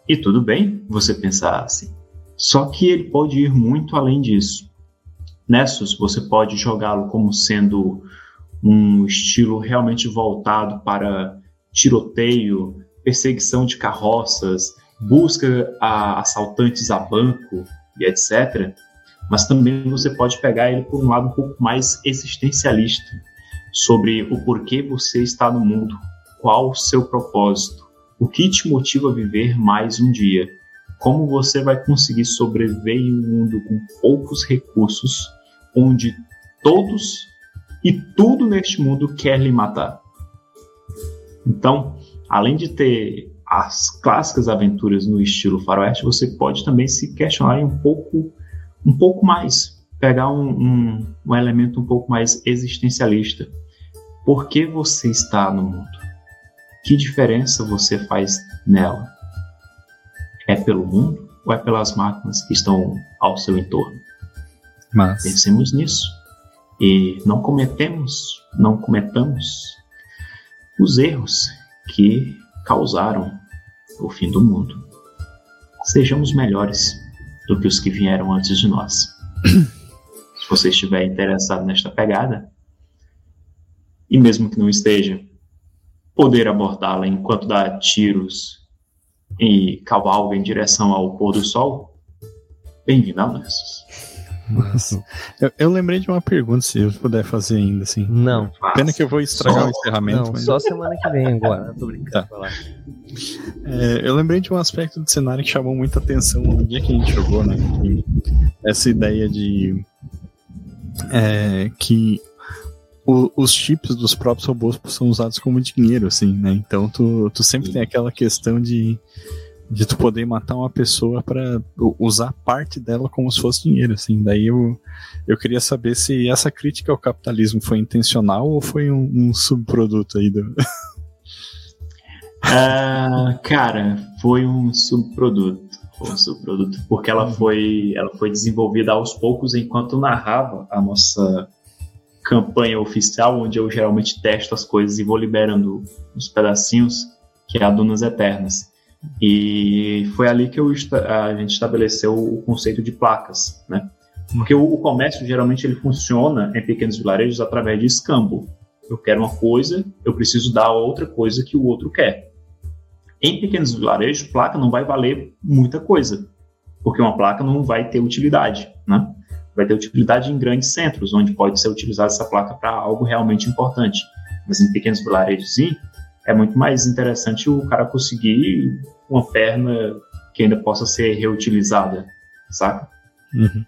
E tudo bem você pensar assim. Só que ele pode ir muito além disso. Nessus, você pode jogá-lo como sendo um estilo realmente voltado para tiroteio, perseguição de carroças, busca a assaltantes a banco e etc. Mas também você pode pegar ele por um lado um pouco mais existencialista, sobre o porquê você está no mundo, qual o seu propósito o que te motiva a viver mais um dia? Como você vai conseguir sobreviver em um mundo com poucos recursos, onde todos e tudo neste mundo quer lhe matar? Então, além de ter as clássicas aventuras no estilo faroeste, você pode também se questionar um pouco, um pouco mais, pegar um, um, um elemento um pouco mais existencialista. Por que você está no mundo? Que diferença você faz nela? É pelo mundo ou é pelas máquinas que estão ao seu entorno? Mas... Pensemos nisso e não cometemos, não cometamos os erros que causaram o fim do mundo. Sejamos melhores do que os que vieram antes de nós. Se você estiver interessado nesta pegada, e mesmo que não esteja, poder abordá-la enquanto dá tiros e cavalga em direção ao pôr do sol, bem-vindo a Nessus. Eu, eu, lembrei de uma pergunta, se eu puder fazer ainda, assim. Não. Pena que eu vou estragar só, o encerramento. Não, mas... Só semana que vem agora, tô brincando. Tá. É, eu lembrei de um aspecto do cenário que chamou muita atenção no dia que a gente jogou, né? essa ideia de é, que o, os chips dos próprios robôs são usados como dinheiro, assim, né? Então tu, tu sempre Sim. tem aquela questão de, de tu poder matar uma pessoa para usar parte dela como se fosse dinheiro, assim. Daí eu, eu queria saber se essa crítica ao capitalismo foi intencional ou foi um, um subproduto aí do. uh, cara, foi um subproduto. Foi um subproduto, porque ela foi, ela foi desenvolvida aos poucos enquanto narrava a nossa campanha oficial, onde eu geralmente testo as coisas e vou liberando os pedacinhos, que é a Dunas Eternas. E foi ali que eu, a gente estabeleceu o conceito de placas, né? Porque o, o comércio geralmente ele funciona em pequenos vilarejos através de escambo. Eu quero uma coisa, eu preciso dar outra coisa que o outro quer. Em pequenos vilarejos, placa não vai valer muita coisa, porque uma placa não vai ter utilidade, né? Vai ter utilidade em grandes centros, onde pode ser utilizada essa placa para algo realmente importante. Mas em pequenos vilarejos, é muito mais interessante o cara conseguir uma perna que ainda possa ser reutilizada, saca? Uhum.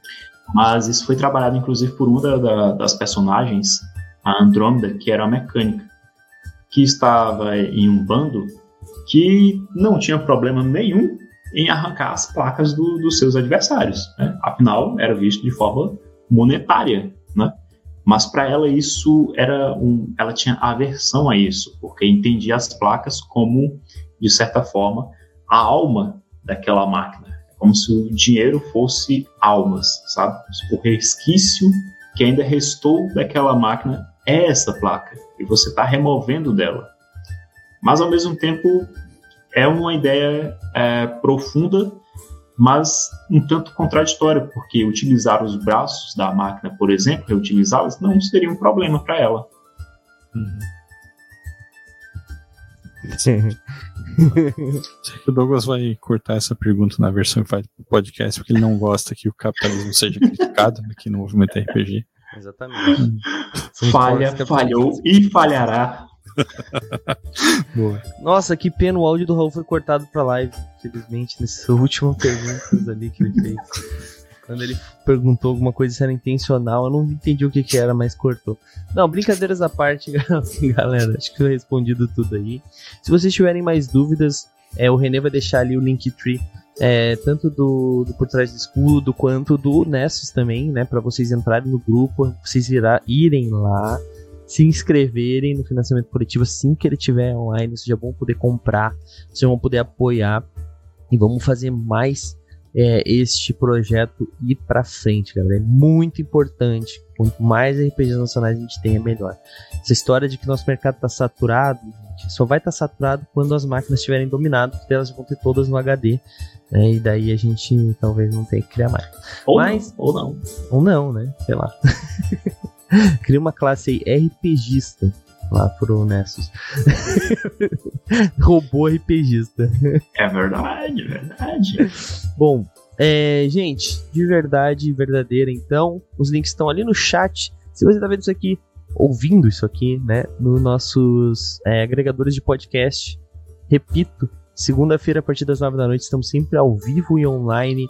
Mas isso foi trabalhado, inclusive, por uma da, da, das personagens, a Andrômeda, que era a mecânica, que estava em um bando que não tinha problema nenhum em arrancar as placas do, dos seus adversários. Né? Afinal, era visto de forma monetária. Né? Mas para ela isso era um, ela tinha aversão a isso, porque entendia as placas como de certa forma a alma daquela máquina, como se o dinheiro fosse almas, sabe? O resquício que ainda restou daquela máquina é essa placa e você está removendo dela. Mas ao mesmo tempo é uma ideia é, profunda, mas um tanto contraditória, porque utilizar os braços da máquina, por exemplo, reutilizá-los, não seria um problema para ela. Uhum. Sim. o Douglas vai cortar essa pergunta na versão que faz podcast, porque ele não gosta que o capitalismo seja criticado aqui no movimento RPG. Exatamente. Falha, falhou e falhará. Boa. Nossa, que pena, o áudio do Raul foi cortado pra live, infelizmente, nessa última pergunta ali que ele fez. Quando ele perguntou alguma coisa se era intencional, eu não entendi o que, que era, mas cortou. Não, brincadeiras à parte, galera. Acho que foi respondido tudo aí. Se vocês tiverem mais dúvidas, é, o René vai deixar ali o Linktree é, tanto do, do, Por Trás do Escudo quanto do Nessus também, né? Para vocês entrarem no grupo, vocês irá, irem lá, se inscreverem no financiamento coletivo assim que ele estiver online, vocês já vão poder comprar, vocês vão poder apoiar e vamos fazer mais é, este projeto ir para frente, galera. É muito importante. Quanto mais RPGs nacionais a gente tenha, melhor. Essa história de que nosso mercado está saturado, gente, só vai estar tá saturado quando as máquinas estiverem dominadas, porque elas vão ter todas no HD. Né? E daí a gente talvez não tenha que criar mais. Ou Mas, não, ou não. Ou não, né? Sei lá. Cria uma classe aí RPGista lá pro Nessus. Robô RPGista. É verdade, é verdade. Bom, é, gente, de verdade verdadeira, então, os links estão ali no chat. Se você tá vendo isso aqui, ouvindo isso aqui, né, nos nossos é, agregadores de podcast, repito, segunda-feira a partir das nove da noite estamos sempre ao vivo e online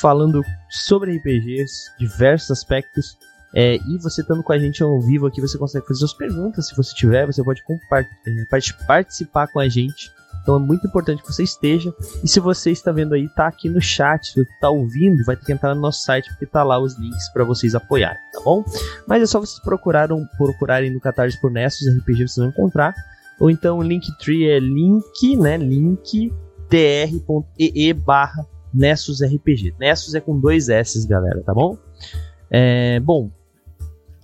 falando sobre RPGs, diversos aspectos. É, e você estando com a gente ao vivo aqui, você consegue fazer suas perguntas. Se você tiver, você pode é, participar com a gente. Então é muito importante que você esteja. E se você está vendo aí, tá aqui no chat, se está ouvindo, vai ter que entrar no nosso site porque tá lá os links para vocês apoiarem, tá bom? Mas é só vocês procuraram, procurarem no Catarse por Nessus RPG, vocês vão encontrar. Ou então o Linktree é link, né? link tr.ee barra Nessus RPG. Nessus é com dois S, galera, tá bom? É, bom,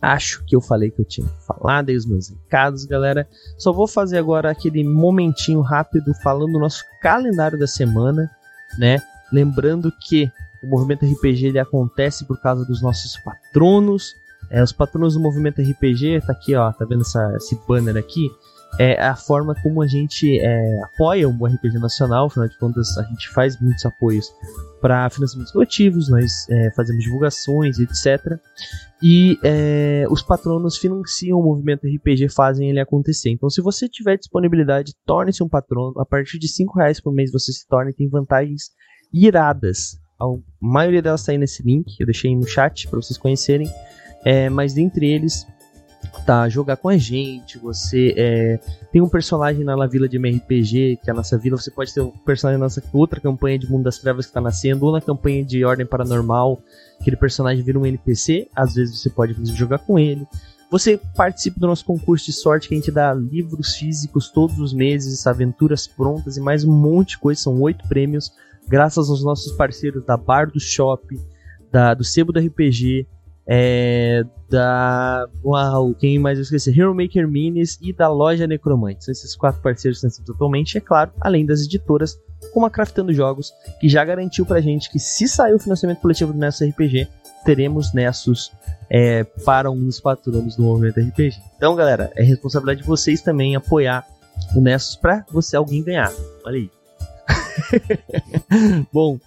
Acho que eu falei que eu tinha falado aí os meus recados, galera. Só vou fazer agora aquele momentinho rápido falando do nosso calendário da semana, né? Lembrando que o movimento RPG ele acontece por causa dos nossos patronos. É, os patronos do movimento RPG, tá aqui, ó, tá vendo essa, esse banner aqui? É a forma como a gente é, apoia o RPG nacional, afinal de contas, a gente faz muitos apoios para financiamentos coletivos, nós é, fazemos divulgações, etc. E é, os patronos financiam o movimento RPG, fazem ele acontecer. Então, se você tiver disponibilidade, torne-se um patrono. A partir de 5 reais por mês você se torna e tem vantagens iradas. A maioria delas está aí nesse link, eu deixei no chat para vocês conhecerem. É, mas dentre eles, tá jogar com a gente, você é, tem um personagem na La Vila de MRPG, que é a nossa vila, você pode ter um personagem na nossa outra campanha de Mundo das Trevas que está nascendo, ou na campanha de Ordem Paranormal, aquele personagem vira um NPC, às vezes você pode jogar com ele. Você participa do nosso concurso de sorte que a gente dá livros físicos todos os meses, aventuras prontas e mais um monte de coisa, são oito prêmios, graças aos nossos parceiros da Bar do Shop, da, do Sebo do RPG, é, da. Uau, quem mais eu esqueci? Hero Maker Minis e da loja Necromante. São esses quatro parceiros que totalmente, é claro, além das editoras, como a Craftando Jogos, que já garantiu pra gente que se sair o financiamento coletivo do Nessus RPG, teremos Nessus é, para um dos patronos do movimento RPG. Então, galera, é responsabilidade de vocês também apoiar o Nessus pra você alguém ganhar. Olha aí. Bom,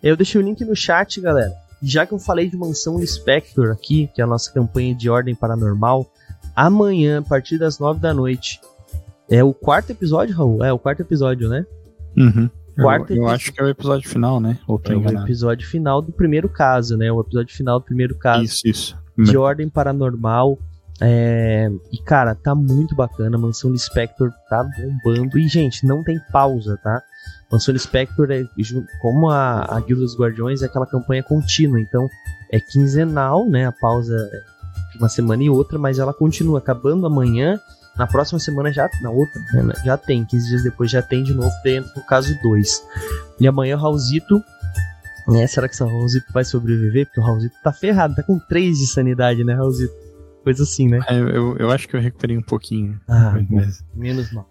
eu deixei o link no chat, galera já que eu falei de Mansão Inspector aqui, que é a nossa campanha de ordem paranormal, amanhã, a partir das nove da noite, é o quarto episódio, Raul? É o quarto episódio, né? Uhum. Quarto eu, eu acho que é o episódio final, né? Ou é o episódio final do primeiro caso, né? O episódio final do primeiro caso. Isso, isso. De ordem paranormal. É... E, cara, tá muito bacana. Mansão Inspector tá bombando. E, gente, não tem pausa, tá? Mansão Spectre, é, como a, a Guilda dos Guardiões, é aquela campanha contínua, então é quinzenal, né? A pausa entre uma semana e outra, mas ela continua acabando amanhã. Na próxima semana já, na outra, né, já tem, 15 dias depois já tem de novo dentro no caso 2. E amanhã o Raulzito, né, será que o Raulzito vai sobreviver? Porque o Raulzito tá ferrado, tá com 3 de sanidade, né, Raulzito? Coisa assim, né? É, eu, eu acho que eu recuperei um pouquinho. Ah, mas menos mal.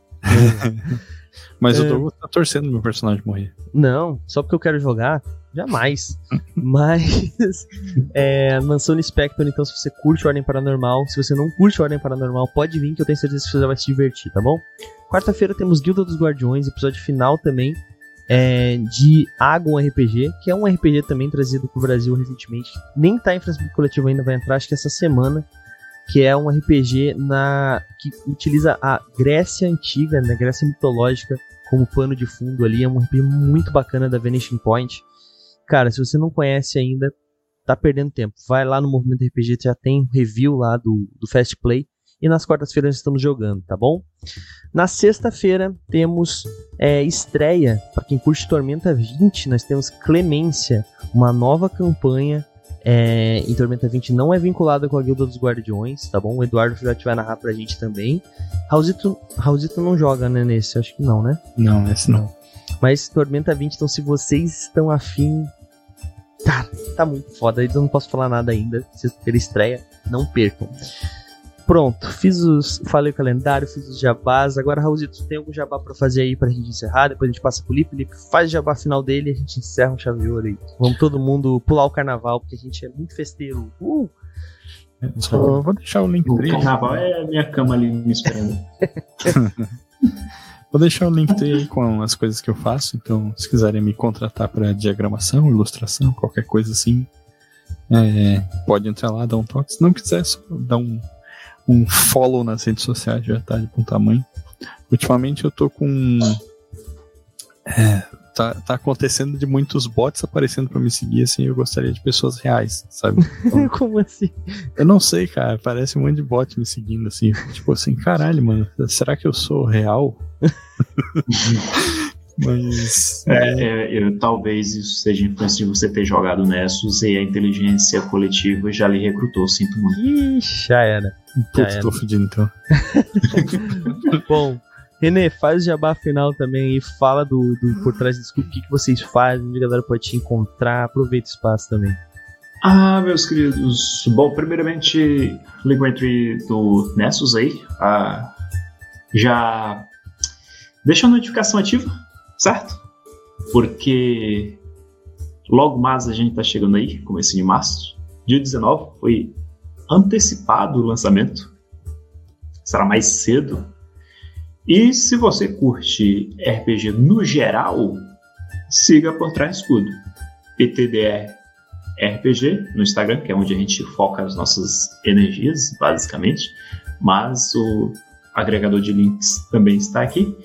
mas É. o Douglas tá torcendo meu personagem morrer. Não, só porque eu quero jogar, jamais. Mas, é, Mansão Spectre, então, se você curte Ordem Paranormal, se você não curte Ordem Paranormal, pode vir que eu tenho certeza que você vai se divertir, tá bom? Quarta-feira temos Guilda dos Guardiões, episódio final também, é, de Agon RPG, que é um RPG também trazido pro Brasil recentemente. Nem tá em financiamento coletivo ainda, vai entrar acho que essa semana. Que é um RPG na que utiliza a Grécia antiga, né, Grécia mitológica, como pano de fundo ali. É um RPG muito bacana da Vanishing Point. Cara, se você não conhece ainda, tá perdendo tempo. Vai lá no Movimento RPG, já tem review lá do, do Fast Play. E nas quartas-feiras estamos jogando, tá bom? Na sexta-feira temos é, estreia, para quem curte Tormenta 20, nós temos Clemência, uma nova campanha é, em Tormenta 20 não é vinculada com a Guilda dos Guardiões, tá bom? O Eduardo Filhote vai narrar pra gente também. Raulzito, Raulzito não joga, né, nesse? Acho que não, né? Não, esse não. Mas Tormenta 20, então se vocês estão afim. Cara, tá muito foda. Eu não posso falar nada ainda. Sexta-feira estreia, não percam. Pronto, fiz os. Falei o calendário, fiz os jabás. Agora, Raulzito, você tem algum jabá pra fazer aí pra gente encerrar? Depois a gente passa pro Lipe. Lipe faz o jabá final dele e a gente encerra um chave de ouro aí. Vamos todo mundo pular o carnaval, porque a gente é muito festeiro. Uh! Só vou deixar o link O tree. carnaval é a minha cama ali me esperando. Vou deixar o link tree aí com as coisas que eu faço. Então, se quiserem me contratar para diagramação, ilustração, qualquer coisa assim, é, pode entrar lá, dar um toque. Se não quiser, só dá um, um follow nas redes sociais, já tá de bom tamanho. Ultimamente eu tô com. É, tá, tá acontecendo de muitos bots aparecendo para me seguir, assim, eu gostaria de pessoas reais, sabe? Então, Como assim? eu não sei, cara, parece um monte de bot me seguindo, assim, tipo assim, caralho, mano, será que eu sou real? Mas. É, é, eu- talvez isso seja influência de você ter jogado Nessus e a inteligência coletiva já lhe recrutou, sinto muito. Ixi, já era. Já Putz, era. tô fudido então. Bom, Renê, faz o jabá final também e fala do, do por trás do escudo, o que, que vocês fazem, onde a galera pode te encontrar, aproveita o espaço também. Ah, meus queridos. Bom, primeiramente, liga o entry do Nessus aí. Ah, já deixa a notificação ativa, certo? Porque logo mais a gente tá chegando aí, começo de março. Dia 19 foi antecipado o lançamento. Será mais cedo. E se você curte RPG no geral, siga por trás do escudo. PTDR RPG no Instagram, que é onde a gente foca as nossas energias, basicamente. Mas o agregador de links também está aqui.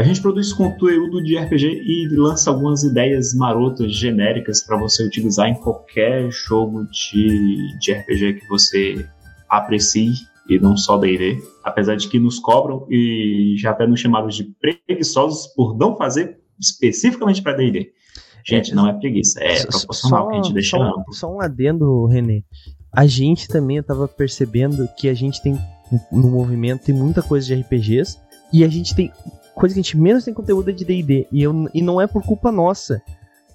A gente produz conteúdo de RPG e lança algumas ideias marotas, genéricas, para você utilizar em qualquer jogo de, de RPG que você aprecie, e não só D&D. Apesar de que nos cobram e já até nos chamaram de preguiçosos por não fazer especificamente para D&D. Gente, não é preguiça, é Só- proporcional que a gente deixa só, amplo. só um adendo, Renê. A gente também eu tava percebendo que a gente tem no movimento tem muita coisa de RPGs e a gente tem coisa que a gente menos tem conteúdo é de D&D e, eu- e não é por culpa nossa.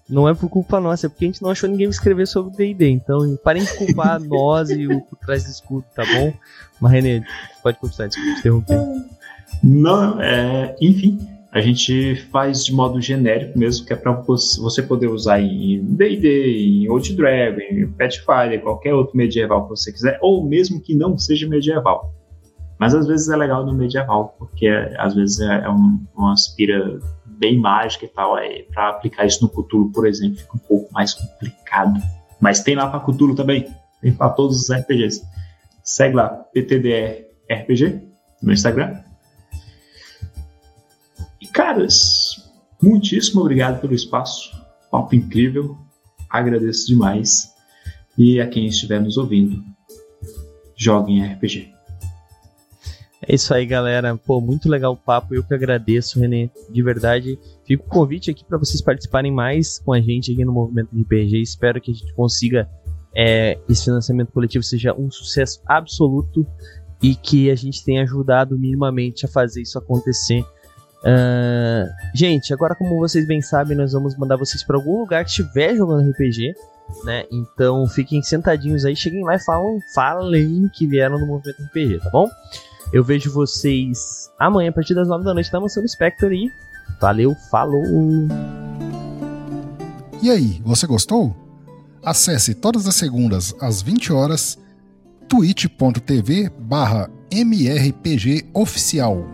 Não é por culpa nossa, é porque a gente não achou ninguém escrever sobre D&D. Então, parem de culpar nós e o por trás do escudo, tá bom? Mas, Renê, pode continuar, desculpa te interromper. Não, é, enfim, a gente faz de modo genérico mesmo, que é para você poder usar em D&D, em Old Dragon, em Pathfinder, qualquer outro medieval que você quiser, ou mesmo que não seja medieval. Mas às vezes é legal no medieval, porque às vezes é, é um, uma aspira bem mágica e tal, para aplicar isso no Cthulhu, por exemplo, fica um pouco mais complicado. Mas tem lá para Cthulhu também, tem para todos os RPGs. Segue lá, PTDR RPG, no Instagram. E caras, muitíssimo obrigado pelo espaço. Papo incrível. Agradeço demais. E a quem estiver nos ouvindo, joguem RPG. É isso aí, galera. Pô, muito legal o papo. Eu que agradeço, Renê. De verdade. Fica o convite aqui para vocês participarem mais com a gente aqui no Movimento RPG. Espero que a gente consiga é, esse financiamento coletivo seja um sucesso absoluto e que a gente tenha ajudado minimamente a fazer isso acontecer. Uh, gente, agora como vocês bem sabem, nós vamos mandar vocês para algum lugar que estiver jogando RPG, né? Então fiquem sentadinhos aí, cheguem lá e falam, falem que vieram no movimento RPG, tá bom? Eu vejo vocês amanhã a partir das 9 da noite na Mansão do Spectre e valeu, falou! E aí, você gostou? Acesse todas as segundas às 20 horas twitch.tv barra mrpgoficial